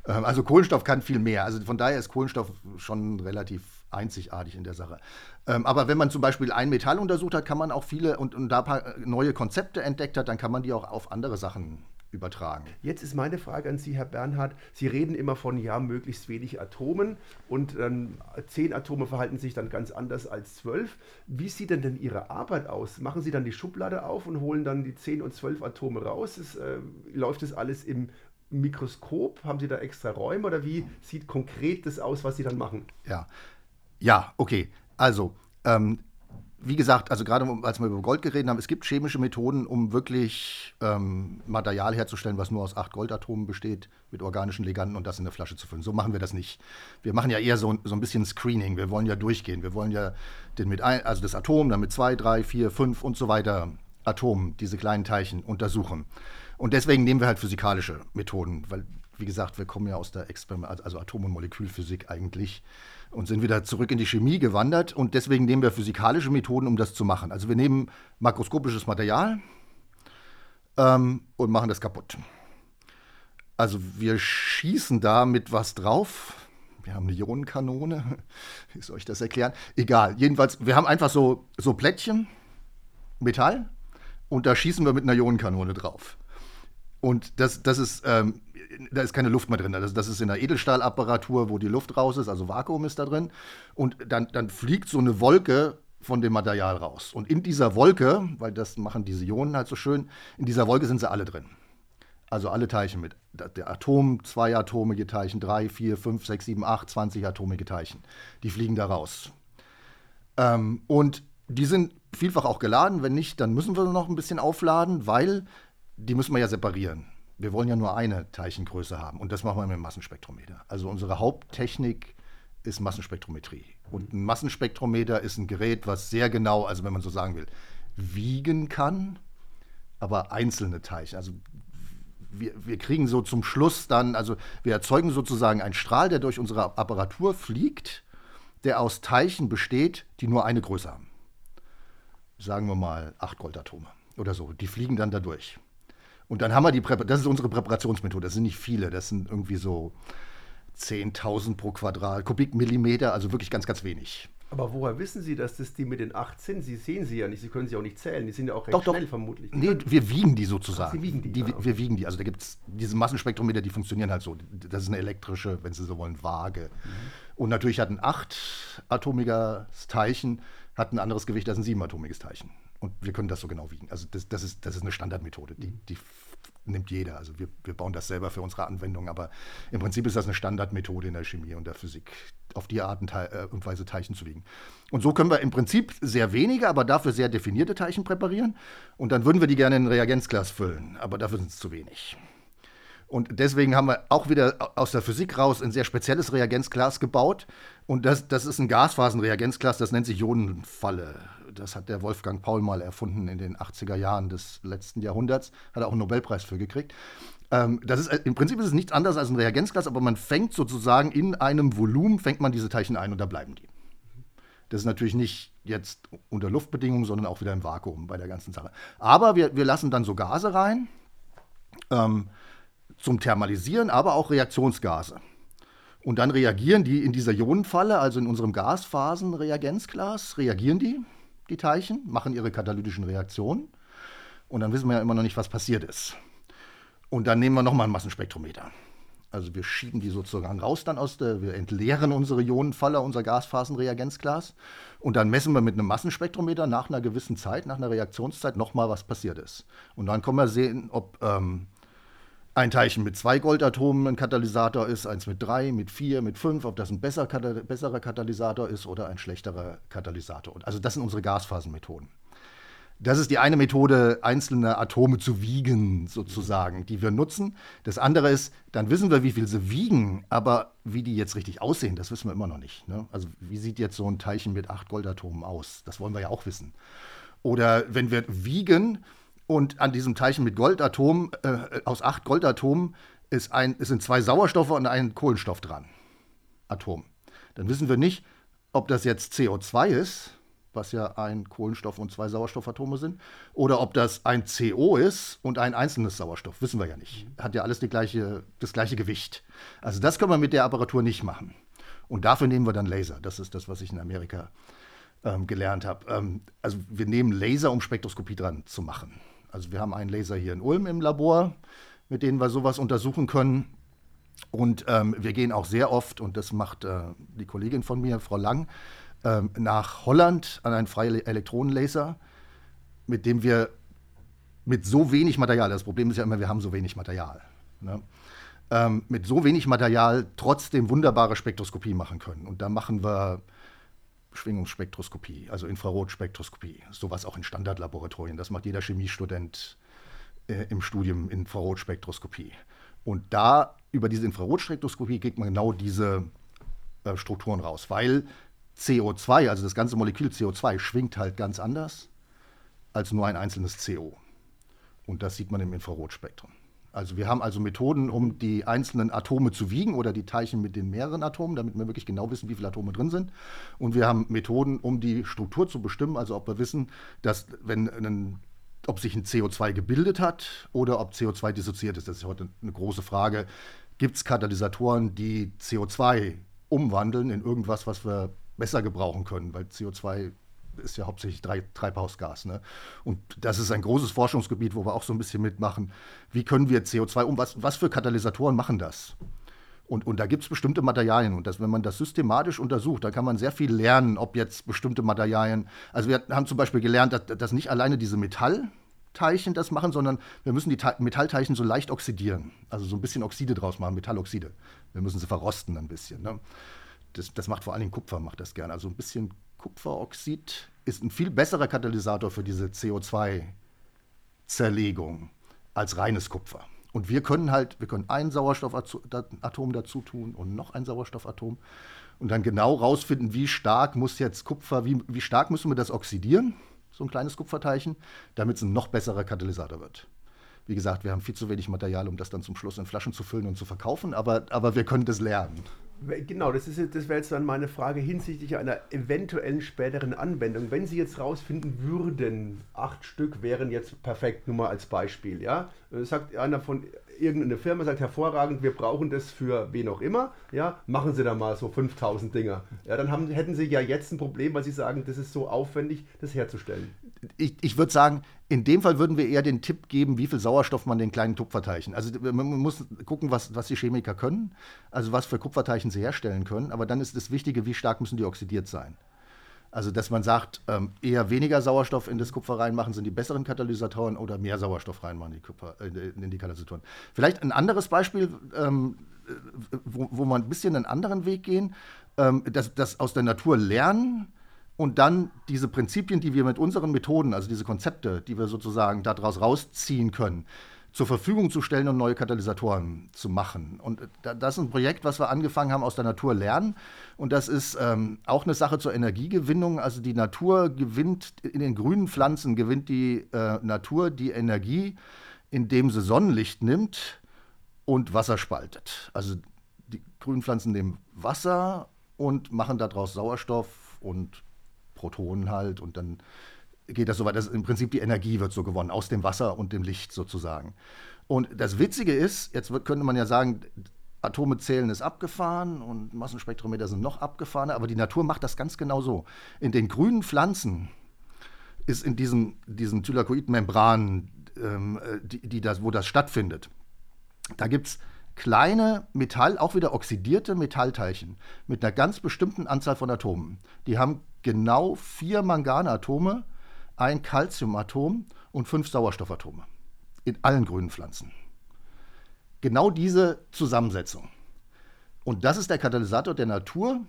Ähm, also Kohlenstoff kann viel mehr. Also von daher ist Kohlenstoff schon relativ einzigartig in der Sache. Ähm, aber wenn man zum Beispiel ein Metall untersucht hat, kann man auch viele und, und da neue Konzepte entdeckt hat, dann kann man die auch auf andere Sachen übertragen. Jetzt ist meine Frage an Sie, Herr Bernhard. Sie reden immer von, ja, möglichst wenig Atomen und ähm, zehn Atome verhalten sich dann ganz anders als zwölf. Wie sieht denn denn Ihre Arbeit aus? Machen Sie dann die Schublade auf und holen dann die zehn und zwölf Atome raus? Es, äh, läuft das alles im Mikroskop? Haben Sie da extra Räume oder wie sieht konkret das aus, was Sie dann machen? Ja, ja, okay. Also, ähm, wie gesagt, also gerade als wir über Gold geredet haben, es gibt chemische Methoden, um wirklich ähm, Material herzustellen, was nur aus acht Goldatomen besteht, mit organischen Leganden und das in eine Flasche zu füllen. So machen wir das nicht. Wir machen ja eher so, so ein bisschen Screening. Wir wollen ja durchgehen. Wir wollen ja den mit ein, also das Atom dann mit zwei, drei, vier, fünf und so weiter Atomen, diese kleinen Teilchen untersuchen. Und deswegen nehmen wir halt physikalische Methoden, weil, wie gesagt, wir kommen ja aus der Experiment, also Atom- und Molekülphysik eigentlich und sind wieder zurück in die Chemie gewandert. Und deswegen nehmen wir physikalische Methoden, um das zu machen. Also wir nehmen makroskopisches Material ähm, und machen das kaputt. Also wir schießen da mit was drauf. Wir haben eine Ionenkanone. Wie soll ich das erklären? Egal. Jedenfalls, wir haben einfach so, so Plättchen, Metall, und da schießen wir mit einer Ionenkanone drauf. Und das, das ist ähm, da ist keine Luft mehr drin. Das, das ist in der Edelstahlapparatur, wo die Luft raus ist, also Vakuum ist da drin. Und dann, dann fliegt so eine Wolke von dem Material raus. Und in dieser Wolke, weil das machen diese Ionen halt so schön, in dieser Wolke sind sie alle drin. Also alle Teilchen mit der Atom, zwei atomige Teilchen, drei, vier, fünf, sechs, sieben, acht, zwanzig atomige Teilchen. Die fliegen da raus. Ähm, und Die sind vielfach auch geladen. Wenn nicht, dann müssen wir noch ein bisschen aufladen, weil die müssen wir ja separieren. Wir wollen ja nur eine Teilchengröße haben und das machen wir mit dem Massenspektrometer. Also unsere Haupttechnik ist Massenspektrometrie. Und ein Massenspektrometer ist ein Gerät, was sehr genau, also wenn man so sagen will, wiegen kann, aber einzelne Teilchen. Also wir, wir kriegen so zum Schluss dann, also wir erzeugen sozusagen einen Strahl, der durch unsere Apparatur fliegt, der aus Teilchen besteht, die nur eine Größe haben. Sagen wir mal acht Goldatome oder so. Die fliegen dann da durch. Und dann haben wir die Präparation, das ist unsere Präparationsmethode, das sind nicht viele, das sind irgendwie so 10.000 pro Quadrat, Kubikmillimeter, also wirklich ganz, ganz wenig. Aber woher wissen Sie, dass das die mit den 8 sind? Sie sehen sie ja nicht, Sie können sie auch nicht zählen. Die sind ja auch recht Doch, doch. schnell vermutlich. Nee, wir wiegen die sozusagen. Sie wiegen die, die ah, okay. Wir wiegen die. Also da gibt es diese Massenspektrometer, die funktionieren halt so. Das ist eine elektrische, wenn Sie so wollen, Waage. Mhm. Und natürlich hat ein achtatomiges Teilchen hat ein anderes Gewicht als ein siebenatomiges Teilchen. Und wir können das so genau wiegen. Also das, das, ist, das ist eine Standardmethode, die, Mhm. die nimmt jeder. Also wir, wir bauen das selber für unsere Anwendung, aber im Prinzip ist das eine Standardmethode in der Chemie und der Physik, auf die Art äh, und Weise Teilchen zu wiegen. Und so können wir im Prinzip sehr wenige, aber dafür sehr definierte Teilchen präparieren. Und dann würden wir die gerne in ein Reagenzglas füllen, aber dafür sind es zu wenig. Und deswegen haben wir auch wieder aus der Physik raus ein sehr spezielles Reagenzglas gebaut. Und das, das ist ein Gasphasenreagenzglas, das nennt sich Ionenfalle. Das hat der Wolfgang Paul mal erfunden in den 80er Jahren des letzten Jahrhunderts. Hat er auch einen Nobelpreis für gekriegt. Ähm, das ist, Im Prinzip ist es nichts anderes als ein Reagenzglas, aber man fängt sozusagen in einem Volumen, fängt man diese Teilchen ein und da bleiben die. Das ist natürlich nicht jetzt unter Luftbedingungen, sondern auch wieder im Vakuum bei der ganzen Sache. Aber wir, wir lassen dann so Gase rein. Ähm, zum Thermalisieren, aber auch Reaktionsgase. Und dann reagieren die in dieser Ionenfalle, also in unserem Gasphasenreagenzglas, reagieren die, die Teilchen, machen ihre katalytischen Reaktionen. Und dann wissen wir ja immer noch nicht, was passiert ist. Und dann nehmen wir nochmal ein Massenspektrometer. Also wir schieben die sozusagen raus dann aus der, wir entleeren unsere Ionenfalle, unser Gasphasenreagenzglas. Und dann messen wir mit einem Massenspektrometer nach einer gewissen Zeit, nach einer Reaktionszeit nochmal, was passiert ist. Und dann können wir sehen, ob ähm, ein Teilchen mit zwei Goldatomen ein Katalysator ist, eins mit drei, mit vier, mit fünf, ob das ein besser, besserer Katalysator ist oder ein schlechterer Katalysator. Also das sind unsere Gasphasenmethoden. Das ist die eine Methode, einzelne Atome zu wiegen, sozusagen, die wir nutzen. Das andere ist, dann wissen wir, wie viel sie wiegen, aber wie die jetzt richtig aussehen, das wissen wir immer noch nicht. Ne? Also wie sieht jetzt so ein Teilchen mit acht Goldatomen aus? Das wollen wir ja auch wissen. Oder wenn wir wiegen und an diesem Teilchen mit Goldatomen, äh, aus acht Goldatomen, ist ein, sind zwei Sauerstoffe und ein Kohlenstoff dran. Atom. Dann wissen wir nicht, ob das jetzt CO2 ist, was ja ein Kohlenstoff und zwei Sauerstoffatome sind, oder ob das ein CO ist und ein einzelnes Sauerstoff. Wissen wir ja nicht. Hat ja alles gleiche, das gleiche Gewicht. Also das können wir mit der Apparatur nicht machen. Und dafür nehmen wir dann Laser. Das ist das, was ich in Amerika ähm, gelernt habe. Ähm, also wir nehmen Laser, um Spektroskopie dran zu machen. Also wir haben einen Laser hier in Ulm im Labor, mit dem wir sowas untersuchen können. Und ähm, wir gehen auch sehr oft, und das macht äh, die Kollegin von mir, Frau Lang, ähm, nach Holland an einen freien Elektronenlaser, mit dem wir mit so wenig Material, das Problem ist ja immer, wir haben so wenig Material, ne? ähm, mit so wenig Material trotzdem wunderbare Spektroskopie machen können. Und da machen wir Schwingungsspektroskopie, also Infrarotspektroskopie, sowas auch in Standardlaboratorien. Das macht jeder Chemiestudent äh, im Studium Infrarotspektroskopie. Und da über diese Infrarotspektroskopie kriegt man genau diese äh, Strukturen raus, weil CO2, also das ganze Molekül CO2, schwingt halt ganz anders als nur ein einzelnes CO. Und das sieht man im Infrarotspektrum. Also wir haben also Methoden, um die einzelnen Atome zu wiegen oder die Teilchen mit den mehreren Atomen, damit wir wirklich genau wissen, wie viele Atome drin sind. Und wir haben Methoden, um die Struktur zu bestimmen, also ob wir wissen, dass wenn ein, ob sich ein CO2 gebildet hat oder ob CO2 dissoziiert ist. Das ist heute eine große Frage. Gibt es Katalysatoren, die CO2 umwandeln in irgendwas, was wir besser gebrauchen können? Weil CO2 ist ja hauptsächlich Treibhausgas. Ne? Und das ist ein großes Forschungsgebiet, wo wir auch so ein bisschen mitmachen. Wie können wir CO2 um? Was, was für Katalysatoren machen das? Und, und da gibt es bestimmte Materialien. Und das, wenn man das systematisch untersucht, dann kann man sehr viel lernen, ob jetzt bestimmte Materialien. Also wir haben zum Beispiel gelernt, dass, dass nicht alleine diese Metallteilchen das machen, sondern wir müssen die Te Metallteilchen so leicht oxidieren. Also so ein bisschen Oxide draus machen, Metalloxide. Wir müssen sie verrosten ein bisschen. Ne? Das, das macht vor Dingen Kupfer, macht das gerne. Also ein bisschen Kupferoxid ist ein viel besserer Katalysator für diese CO2-Zerlegung als reines Kupfer. Und wir können halt, wir können ein Sauerstoffatom dazu tun und noch ein Sauerstoffatom und dann genau rausfinden, wie stark muss jetzt Kupfer, wie, wie stark müssen wir das oxidieren, so ein kleines Kupferteilchen, damit es ein noch besserer Katalysator wird. Wie gesagt, wir haben viel zu wenig Material, um das dann zum Schluss in Flaschen zu füllen und zu verkaufen, aber, aber wir können das lernen. Genau, das, das wäre jetzt dann meine Frage hinsichtlich einer eventuellen späteren Anwendung. Wenn Sie jetzt rausfinden würden, acht Stück wären jetzt perfekt, nur mal als Beispiel, ja, äh, sagt einer von irgendeiner Firma, sagt hervorragend, wir brauchen das für wen auch immer, ja, machen Sie da mal so 5000 Dinger. Ja, dann haben, hätten Sie ja jetzt ein Problem, weil Sie sagen, das ist so aufwendig, das herzustellen ich, ich würde sagen, in dem Fall würden wir eher den Tipp geben, wie viel Sauerstoff man den kleinen Kupferteilchen. Also man muss gucken, was, was die Chemiker können, also was für Kupferteilchen sie herstellen können. Aber dann ist das Wichtige, wie stark müssen die oxidiert sein. Also dass man sagt, ähm, eher weniger Sauerstoff in das Kupfer reinmachen sind die besseren Katalysatoren oder mehr Sauerstoff reinmachen in die, Kupfer, äh, in die Katalysatoren. Vielleicht ein anderes Beispiel, ähm, wo, wo man ein bisschen einen anderen Weg gehen, ähm, das, das aus der Natur lernen und dann diese Prinzipien, die wir mit unseren Methoden, also diese Konzepte, die wir sozusagen daraus rausziehen können, zur Verfügung zu stellen und neue Katalysatoren zu machen. Und das ist ein Projekt, was wir angefangen haben aus der Natur lernen. Und das ist ähm, auch eine Sache zur Energiegewinnung. Also die Natur gewinnt, in den grünen Pflanzen gewinnt die äh, Natur die Energie, indem sie Sonnenlicht nimmt und Wasser spaltet. Also die grünen Pflanzen nehmen Wasser und machen daraus Sauerstoff und Protonen halt und dann geht das so weit, dass im Prinzip die Energie wird so gewonnen, aus dem Wasser und dem Licht sozusagen. Und das Witzige ist, jetzt könnte man ja sagen, Atome zählen ist abgefahren und Massenspektrometer sind noch abgefahrener, aber die Natur macht das ganz genau so. In den grünen Pflanzen ist in diesen, diesen Thylakoidmembranen, ähm, die, die das, wo das stattfindet, da gibt es kleine Metall, auch wieder oxidierte Metallteilchen mit einer ganz bestimmten Anzahl von Atomen. Die haben genau vier Manganatome, ein Calciumatom und fünf Sauerstoffatome. In allen grünen Pflanzen. Genau diese Zusammensetzung. Und das ist der Katalysator der Natur,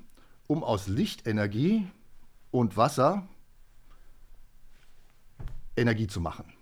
um aus Lichtenergie und Wasser Energie zu machen.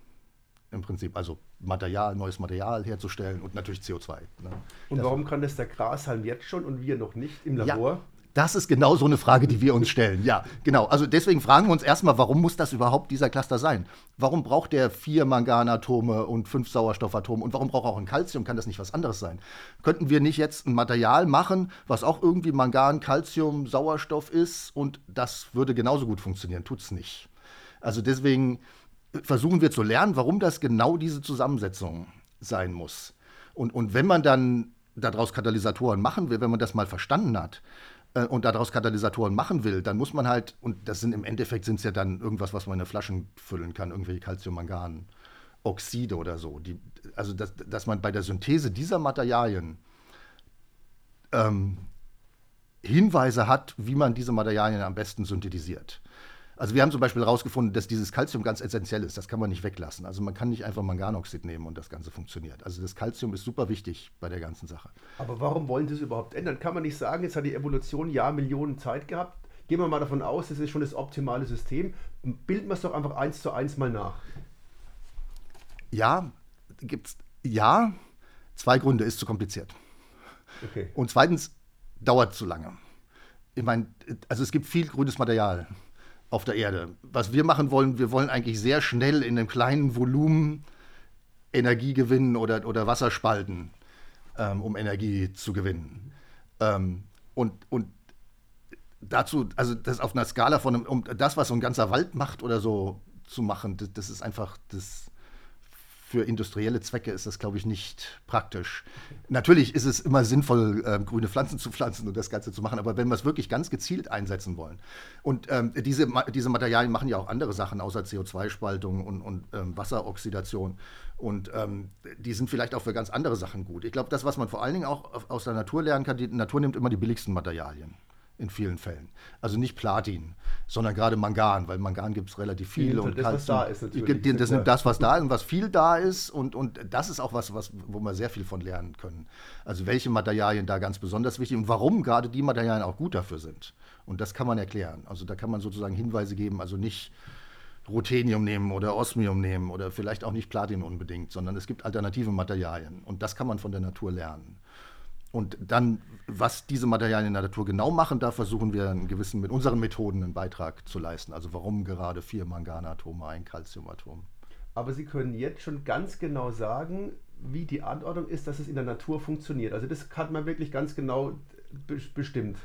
Im Prinzip, also Material, neues Material herzustellen und natürlich CO2. Ne? Und warum kann das der Grashalm jetzt schon und wir noch nicht im Labor? Ja, das ist genau so eine Frage, die wir uns stellen. Ja, genau. Also deswegen fragen wir uns erstmal, warum muss das überhaupt dieser Cluster sein? Warum braucht der vier Manganatome und fünf Sauerstoffatome und warum braucht er auch ein Calcium? Kann das nicht was anderes sein? Könnten wir nicht jetzt ein Material machen, was auch irgendwie Mangan, Calcium, Sauerstoff ist und das würde genauso gut funktionieren? Tut es nicht. Also deswegen versuchen wir zu lernen, warum das genau diese Zusammensetzung sein muss. Und, und wenn man dann daraus Katalysatoren machen will, wenn man das mal verstanden hat, äh, und daraus Katalysatoren machen will, dann muss man halt, und das sind im Endeffekt sind es ja dann irgendwas, was man in Flaschen füllen kann, irgendwelche Calciummangan, Oxide oder so. Die, also, dass, dass man bei der Synthese dieser Materialien ähm, Hinweise hat, wie man diese Materialien am besten synthetisiert. Also wir haben zum Beispiel herausgefunden, dass dieses Calcium ganz essentiell ist. Das kann man nicht weglassen. Also man kann nicht einfach Manganoxid nehmen und das Ganze funktioniert. Also das Calcium ist super wichtig bei der ganzen Sache. Aber warum wollen Sie es überhaupt ändern? Kann man nicht sagen, jetzt hat die Evolution Jahr, Millionen Zeit gehabt. Gehen wir mal davon aus, das ist schon das optimale System. Bilden wir es doch einfach eins zu eins mal nach. Ja, gibt's ja. Zwei Gründe ist zu kompliziert. Okay. Und zweitens dauert zu lange. Ich meine, also es gibt viel grünes Material auf der Erde. Was wir machen wollen, wir wollen eigentlich sehr schnell in einem kleinen Volumen Energie gewinnen oder, oder Wasser spalten, ähm, um Energie zu gewinnen. Ähm, und, und dazu, also das auf einer Skala von, um das, was so ein ganzer Wald macht oder so zu machen, das, das ist einfach, das, für industrielle Zwecke ist das, glaube ich, nicht praktisch. Natürlich ist es immer sinnvoll, äh, grüne Pflanzen zu pflanzen und das Ganze zu machen, aber wenn wir es wirklich ganz gezielt einsetzen wollen. Und ähm, diese, diese Materialien machen ja auch andere Sachen außer CO2-Spaltung und, und ähm, Wasseroxidation. Und ähm, die sind vielleicht auch für ganz andere Sachen gut. Ich glaube, das, was man vor allen Dingen auch aus der Natur lernen kann, die Natur nimmt immer die billigsten Materialien. In vielen Fällen. Also nicht Platin, sondern gerade Mangan, weil Mangan gibt es relativ viel. Und das, was da ist, natürlich. Das nimmt das, was da ist und was viel da ist. Und, und das ist auch was, was, wo wir sehr viel von lernen können. Also welche Materialien da ganz besonders wichtig und warum gerade die Materialien auch gut dafür sind. Und das kann man erklären. Also da kann man sozusagen Hinweise geben, also nicht Ruthenium nehmen oder Osmium nehmen oder vielleicht auch nicht Platin unbedingt, sondern es gibt alternative Materialien. Und das kann man von der Natur lernen. Und dann, was diese Materialien in der Natur genau machen, da versuchen wir einen gewissen, mit unseren Methoden einen Beitrag zu leisten. Also warum gerade vier Manganatome, ein Calciumatom. Aber Sie können jetzt schon ganz genau sagen, wie die Anordnung ist, dass es in der Natur funktioniert. Also das hat man wirklich ganz genau bestimmt.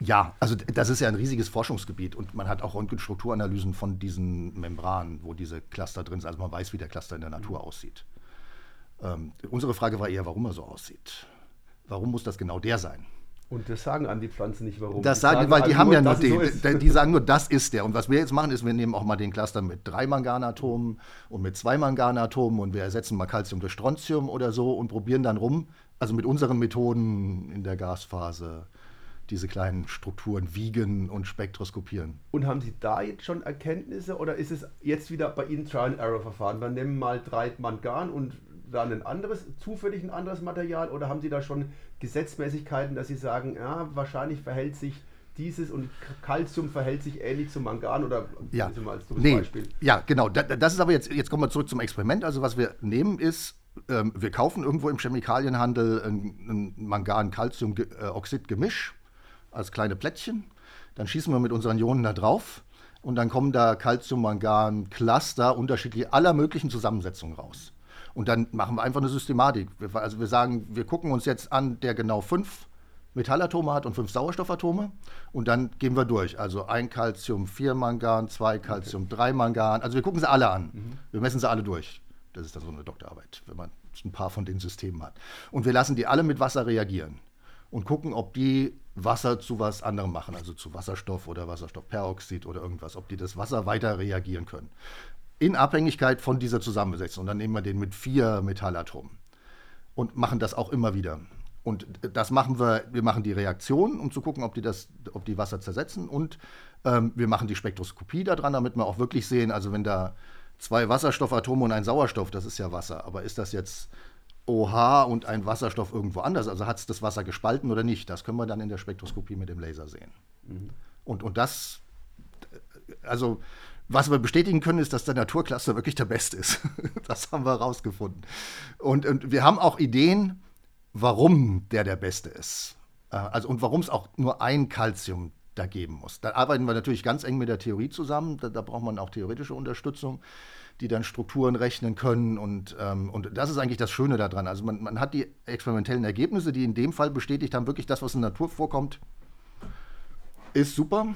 Ja, also das ist ja ein riesiges Forschungsgebiet und man hat auch Röntgenstrukturanalysen von diesen Membranen, wo diese Cluster drin sind. Also man weiß, wie der Cluster in der Natur mhm. aussieht. Ähm, unsere Frage war eher, warum er so aussieht. Warum muss das genau der sein? Und das sagen an die Pflanzen nicht, warum. Das sagen, sagen weil die haben ja nur den, so die sagen nur, das ist der. Und was wir jetzt machen, ist, wir nehmen auch mal den Cluster mit drei Manganatomen und mit zwei Manganatomen und wir ersetzen mal Calcium durch Strontium oder so und probieren dann rum, also mit unseren Methoden in der Gasphase diese kleinen Strukturen wiegen und spektroskopieren. Und haben Sie da jetzt schon Erkenntnisse oder ist es jetzt wieder bei Ihnen Trial-Error-Verfahren? Wir nehmen mal drei Mangan und dann ein anderes, zufällig ein anderes Material oder haben Sie da schon Gesetzmäßigkeiten, dass Sie sagen, ja, wahrscheinlich verhält sich dieses und Calcium verhält sich ähnlich zum Mangan oder ja. als nee. Beispiel? Ja, genau. Das ist aber jetzt, jetzt kommen wir zurück zum Experiment. Also was wir nehmen ist, ähm, wir kaufen irgendwo im Chemikalienhandel ein, ein Mangan-Calcium-Oxid-Gemisch als kleine Plättchen. Dann schießen wir mit unseren Ionen da drauf und dann kommen da Calcium-Mangan-Cluster unterschiedlich aller möglichen Zusammensetzungen raus. Und dann machen wir einfach eine Systematik. Also wir sagen, wir gucken uns jetzt an, der genau fünf Metallatome hat und fünf Sauerstoffatome. Und dann gehen wir durch. Also ein Calcium, vier Mangan, zwei Calcium, okay. drei Mangan. Also wir gucken sie alle an. Mhm. Wir messen sie alle durch. Das ist dann so eine Doktorarbeit, wenn man ein paar von den Systemen hat. Und wir lassen die alle mit Wasser reagieren und gucken, ob die Wasser zu was anderem machen, also zu Wasserstoff oder Wasserstoffperoxid oder irgendwas, ob die das Wasser weiter reagieren können in Abhängigkeit von dieser Zusammensetzung. Und dann nehmen wir den mit vier Metallatomen und machen das auch immer wieder. Und das machen wir, wir machen die Reaktion, um zu gucken, ob die, das, ob die Wasser zersetzen. Und ähm, wir machen die Spektroskopie daran, damit wir auch wirklich sehen, also wenn da zwei Wasserstoffatome und ein Sauerstoff, das ist ja Wasser, aber ist das jetzt OH und ein Wasserstoff irgendwo anders? Also hat es das Wasser gespalten oder nicht? Das können wir dann in der Spektroskopie mit dem Laser sehen. Mhm. Und, und das, also was wir bestätigen können, ist, dass der Naturcluster wirklich der beste ist. das haben wir herausgefunden. Und, und wir haben auch Ideen, warum der der beste ist. Äh, also, und warum es auch nur ein Calcium da geben muss. Da arbeiten wir natürlich ganz eng mit der Theorie zusammen. Da, da braucht man auch theoretische Unterstützung, die dann Strukturen rechnen können. Und, ähm, und das ist eigentlich das Schöne daran. Also man, man hat die experimentellen Ergebnisse, die in dem Fall bestätigt haben, wirklich das, was in der Natur vorkommt, ist super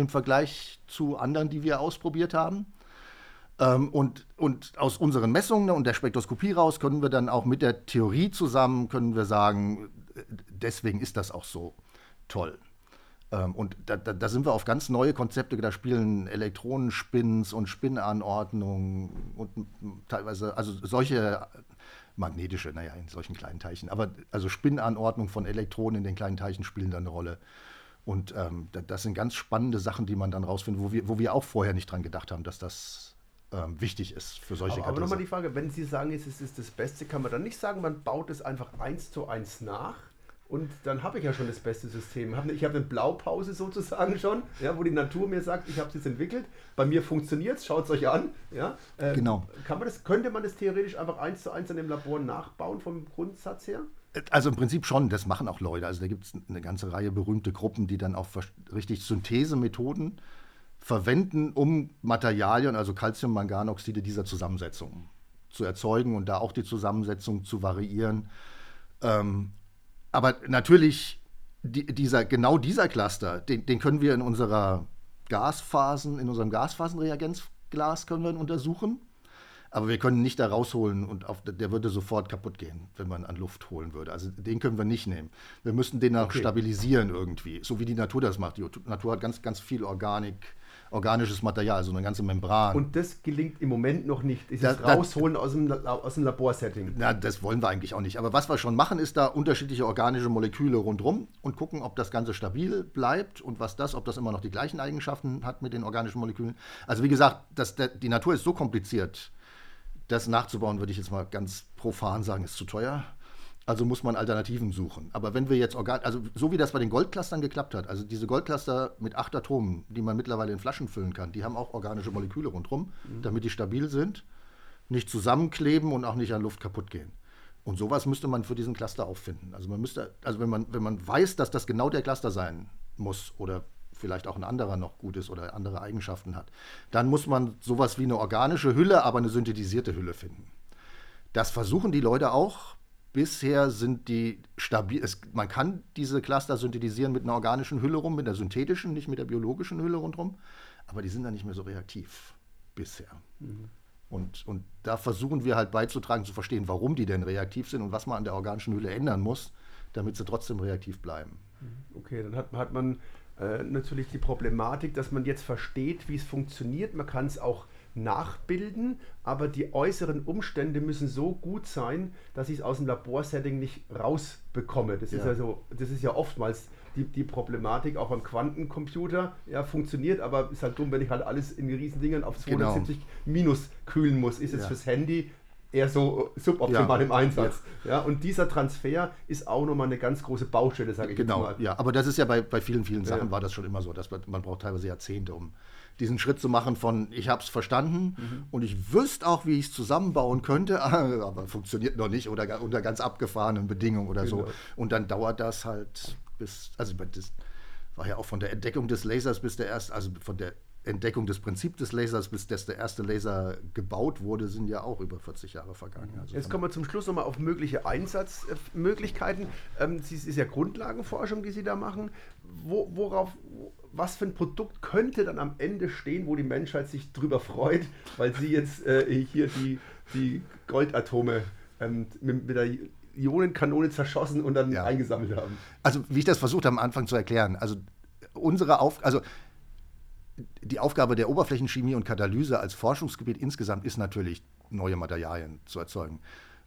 im Vergleich zu anderen, die wir ausprobiert haben. Ähm, und, und aus unseren Messungen und der Spektroskopie raus können wir dann auch mit der Theorie zusammen, können wir sagen, deswegen ist das auch so toll. Ähm, und da, da, da, sind wir auf ganz neue Konzepte, da spielen Elektronenspins und Spinnanordnungen und teilweise, also solche magnetische, naja, in solchen kleinen Teilchen, aber also Spinnanordnung von Elektronen in den kleinen Teilchen spielen da eine Rolle. Und ähm, das sind ganz spannende Sachen, die man dann rausfindet, wo wir, wo wir auch vorher nicht dran gedacht haben, dass das ähm, wichtig ist für solche Aber, aber nochmal die Frage, wenn Sie sagen, es ist, ist das Beste, kann man dann nicht sagen, man baut es einfach eins zu eins nach? Und dann habe ich ja schon das beste System. Ich habe eine Blaupause sozusagen schon, ja, wo die Natur mir sagt, ich habe es jetzt entwickelt. Bei mir funktioniert es, schaut es euch an. Ja. Ähm, genau. Kann man das, könnte man das theoretisch einfach eins zu eins an dem Labor nachbauen vom Grundsatz her? Also im Prinzip schon, das machen auch Leute. Also da gibt es eine ganze Reihe berühmte Gruppen, die dann auch richtig Synthesemethoden verwenden, um Materialien, also Calcium-Manganoxide dieser Zusammensetzung zu erzeugen und da auch die Zusammensetzung zu variieren. Ähm, aber natürlich, die, dieser, genau dieser Cluster, den, den, können wir in unserer Gasphasen, in unserem Gasphasenreagenzglas können wir untersuchen. Aber wir können nicht da rausholen und auf, der würde sofort kaputt gehen, wenn man an Luft holen würde. Also den können wir nicht nehmen. Wir müssen den auch okay. stabilisieren irgendwie, so wie die Natur das macht. Die Natur hat ganz, ganz viel Organik, organisches Material, also eine ganze Membran. Und das gelingt im Moment noch nicht. Ist Da- das da- rausholen aus dem, aus dem Laborsetting. Na, das wollen wir eigentlich auch nicht. Aber was wir schon machen, ist da unterschiedliche organische Moleküle rundherum und gucken, ob das Ganze stabil bleibt und was das, ob das immer noch die gleichen Eigenschaften hat mit den organischen Molekülen. Also wie gesagt, das, die Natur ist so kompliziert, das nachzubauen, würde ich jetzt mal ganz profan sagen, ist zu teuer. Also muss man Alternativen suchen. Aber wenn wir jetzt organ, also so wie das bei den Goldclustern geklappt hat, also diese Goldcluster mit acht Atomen, die man mittlerweile in Flaschen füllen kann, die haben auch organische Moleküle rundherum, damit die stabil sind nicht zusammenkleben und auch nicht an Luft kaputt gehen. Und sowas müsste man für diesen Cluster auffinden. Also man müsste, also wenn man, wenn man weiß, dass das genau der Cluster sein muss oder vielleicht auch ein anderer noch gut ist oder andere Eigenschaften hat, dann muss man sowas wie eine organische Hülle, aber eine synthetisierte Hülle finden. Das versuchen die Leute auch. Bisher sind die stabil. Es, man kann diese Cluster synthetisieren mit einer organischen Hülle rum, mit der synthetischen, nicht mit der biologischen Hülle rundherum. Aber die sind dann nicht mehr so reaktiv bisher. Und, und da versuchen wir halt beizutragen, zu verstehen, warum die denn reaktiv sind und was man an der organischen Hülle ändern muss, damit sie trotzdem reaktiv bleiben. Okay, dann hat, hat man äh, natürlich die Problematik, dass man jetzt versteht, wie es funktioniert. Man kann es auch nachbilden, aber die äußeren Umstände müssen so gut sein, dass ich es aus dem Laborsetting nicht rausbekomme. Das, ist Ja. also, das ist ja oftmals die, die Problematik, auch beim Quantencomputer. Ja, funktioniert, aber ist halt dumm, wenn ich halt alles in Riesendingern auf Genau. 270 minus kühlen muss. Ist Ja. fürs Handy eher so suboptimal Ja. im Einsatz. Ja. und dieser Transfer ist auch nochmal eine ganz große Baustelle, sage ich Genau, mal. ja, aber das ist ja bei, bei vielen, vielen Sachen Ja. war das schon immer so, dass man, man braucht teilweise Jahrzehnte, um diesen Schritt zu machen von ich habe es verstanden Mhm. und ich wüsste auch, wie ich es zusammenbauen könnte, aber funktioniert noch nicht oder unter ganz abgefahrenen Bedingungen oder so. Genau. Und dann dauert das halt bis, also das war ja auch von der Entdeckung des Lasers bis der erste, also von der Entdeckung des Prinzips des Lasers bis dass der erste Laser gebaut wurde, sind ja auch über 40 Jahre vergangen. Also Jetzt kommen wir zum Schluss nochmal auf mögliche Einsatzmöglichkeiten. Ähm, es ist ja Grundlagenforschung, die Sie da machen. Wo, worauf, wo- was für ein Produkt könnte dann am Ende stehen, wo die Menschheit sich drüber freut, weil Sie jetzt äh, hier die, die Goldatome ähm, mit, mit der Ionenkanone zerschossen und dann Ja. eingesammelt haben? Also, wie ich das versucht habe am Anfang zu erklären, also unsere Auf also die Aufgabe der Oberflächenchemie und Katalyse als Forschungsgebiet insgesamt ist natürlich, neue Materialien zu erzeugen.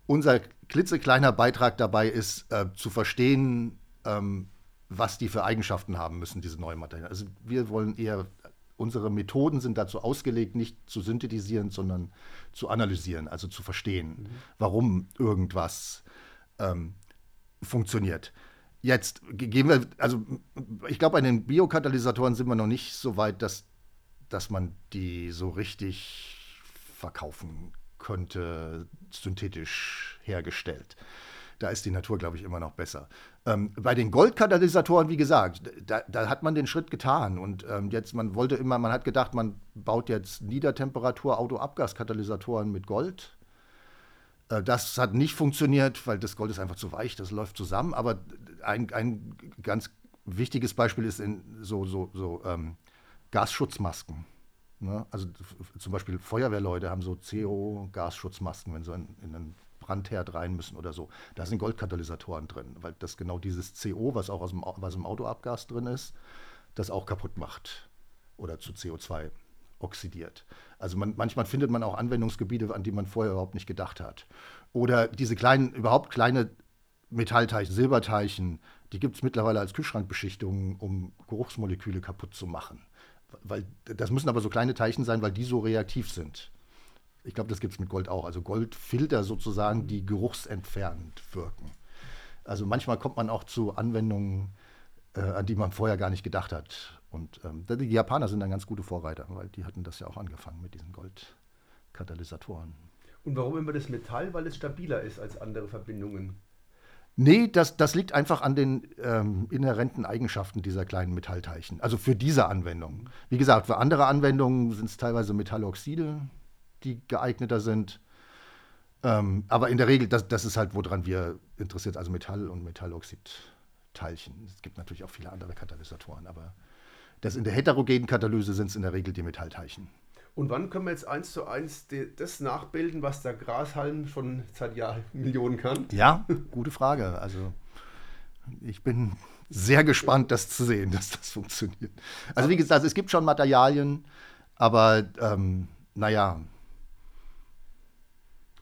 Unser klitzekleiner Beitrag dabei ist, äh, zu verstehen, ähm, was die für Eigenschaften haben müssen, diese neuen Materialien. Also wir wollen eher, unsere Methoden sind dazu ausgelegt, nicht zu synthetisieren, sondern zu analysieren, also zu verstehen, warum irgendwas ähm, funktioniert. Jetzt ge- gehen wir, also ich glaube, bei den Biokatalysatoren sind wir noch nicht so weit, dass, dass man die so richtig verkaufen könnte, synthetisch hergestellt. Da ist die Natur, glaube ich, immer noch besser. Ähm, bei den Goldkatalysatoren, wie gesagt, da, da hat man den Schritt getan. Und ähm, jetzt, man wollte immer, man hat gedacht, man baut jetzt Niedertemperatur-Autoabgaskatalysatoren mit Gold. Äh, Das hat nicht funktioniert, weil das Gold ist einfach zu weich, das läuft zusammen. Aber ein, ein ganz wichtiges Beispiel ist in so, so, so ähm, Gasschutzmasken. Ne? Also zum Beispiel Feuerwehrleute haben so CO-Gasschutzmasken, wenn sie in, in einen Brandherd rein müssen oder so. Da sind Goldkatalysatoren drin, weil das genau dieses CO, was auch aus dem, was im Autoabgas drin ist, das auch kaputt macht oder zu CO2 oxidiert. Also man, manchmal findet man auch Anwendungsgebiete, an die man vorher überhaupt nicht gedacht hat. Oder diese kleinen, überhaupt kleine Metallteilchen, Silberteilchen, die gibt es mittlerweile als Kühlschrankbeschichtung, um Geruchsmoleküle kaputt zu machen. Weil, das müssen aber so kleine Teilchen sein, weil die so reaktiv sind. Ich glaube, das gibt es mit Gold auch. Also Goldfilter sozusagen, die geruchsentfernend wirken. Also manchmal kommt man auch zu Anwendungen, äh, an die man vorher gar nicht gedacht hat. Und ähm, die Japaner sind dann ganz gute Vorreiter, weil die hatten das ja auch angefangen mit diesen Goldkatalysatoren. Und warum immer das Metall? Weil es stabiler ist als andere Verbindungen. Nee, das, das liegt einfach an den ähm, inhärenten Eigenschaften dieser kleinen Metallteilchen. Also für diese Anwendung. Wie gesagt, für andere Anwendungen sind es teilweise Metalloxide, die geeigneter sind. Ähm, aber in der Regel, das, das ist halt, woran wir interessiert, also Metall- und Metalloxidteilchen. Es gibt natürlich auch viele andere Katalysatoren, aber das in der heterogenen Katalyse sind es in der Regel die Metallteilchen. Und wann können wir jetzt eins zu eins das nachbilden, was der Grashalm schon seit Jahren Millionen kann? Ja, gute Frage. Also ich bin sehr gespannt, das zu sehen, dass das funktioniert. Also wie gesagt, es gibt schon Materialien, aber ähm, naja,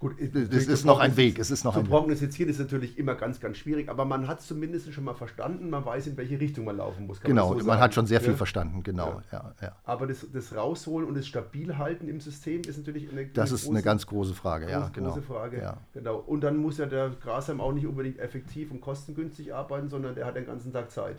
Gut, es ist noch ein Weg. Es ist noch zu ein prognostizieren ist natürlich immer ganz, ganz schwierig, aber man hat es zumindest schon mal verstanden, man weiß, in welche Richtung man laufen muss. Genau, so man hat schon sehr viel Ja. verstanden, genau. Ja. Ja, Aber das, das Rausholen und das Stabilhalten im System ist natürlich eine, Das ist eine große- ganz große Frage, ja, große, genau. große Frage. Ja. Genau. Und dann muss ja der Grasheim auch nicht unbedingt effektiv und kostengünstig arbeiten, sondern der hat den ganzen Tag Zeit.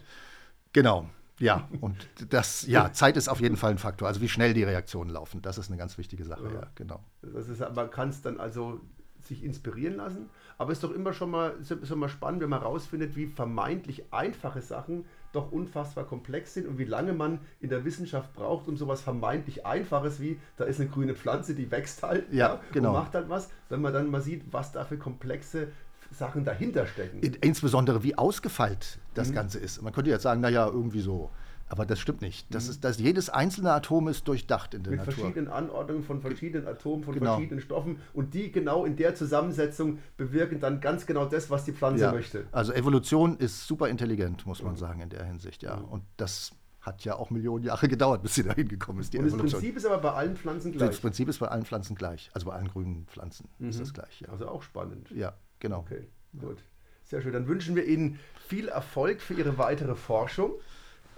Genau, ja. Und das, ja, Zeit ist auf jeden Fall ein Faktor. Also wie schnell die Reaktionen laufen, das ist eine ganz wichtige Sache, ja, genau. Das ist, man kann es dann also sich inspirieren lassen, aber es ist doch immer schon mal, ist doch mal spannend, wenn man herausfindet, wie vermeintlich einfache Sachen doch unfassbar komplex sind und wie lange man in der Wissenschaft braucht, um sowas vermeintlich Einfaches wie, da ist eine grüne Pflanze, die wächst halt Ja, genau. und macht halt was, wenn man dann mal sieht, was da für komplexe Sachen dahinter stecken. In- Insbesondere wie ausgefeilt das Mhm. Ganze ist. Man könnte jetzt sagen, naja, irgendwie so. Aber das stimmt nicht. Das ist, das, jedes einzelne Atom ist durchdacht in der Mhm. mit Natur. verschiedenen Anordnungen von verschiedenen Atomen, von Genau. verschiedenen Stoffen und die genau in der Zusammensetzung bewirken dann ganz genau das, was die Pflanze Ja. möchte. Also Evolution ist super intelligent, muss man sagen, in der Hinsicht, ja. Und das hat ja auch Millionen Jahre gedauert, bis sie dahin gekommen ist, die Und das Evolution. Prinzip ist aber bei allen Pflanzen gleich. Das Prinzip ist bei allen Pflanzen gleich. Also bei allen grünen Pflanzen ist das gleich, ja. Also auch spannend. Ja, genau. Okay, gut. Sehr schön. Dann wünschen wir Ihnen viel Erfolg für Ihre weitere Forschung.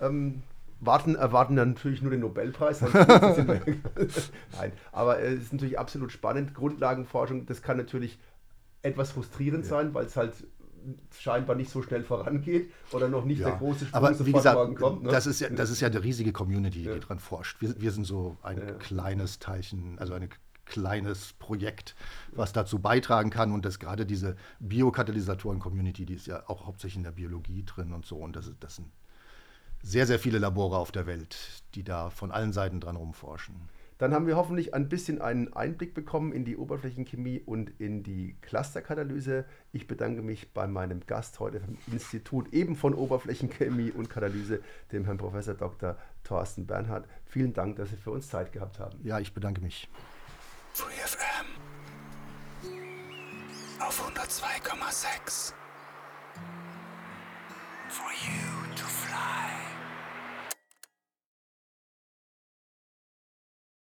Ähm, warten, erwarten dann natürlich nur den Nobelpreis. Nein, aber äh, es ist natürlich absolut spannend. Grundlagenforschung, das kann natürlich etwas frustrierend sein, weil es halt scheinbar nicht so schnell vorangeht oder noch nicht der Ja. große Sprung Aber wie gesagt, morgen kommt. Ne? das, ist ja, das ist ja eine riesige Community, Ja. die dran forscht. Wir, wir sind so ein Ja. kleines Teilchen, also ein kleines Projekt, was dazu beitragen kann. Und das gerade diese Biokatalysatoren-Community, die ist ja auch hauptsächlich in der Biologie drin und so. Und das, das sind sehr, sehr viele Labore auf der Welt, die da von allen Seiten dran rumforschen. Dann haben wir hoffentlich ein bisschen einen Einblick bekommen in die Oberflächenchemie und in die Clusterkatalyse. Ich bedanke mich bei meinem Gast heute vom Institut eben von Oberflächenchemie und Katalyse, dem Herrn Professor Dr. Thorsten Bernhard. Vielen Dank, dass Sie für uns Zeit gehabt haben. Ja, ich bedanke mich. FreeFM auf 102,6 For you to fly.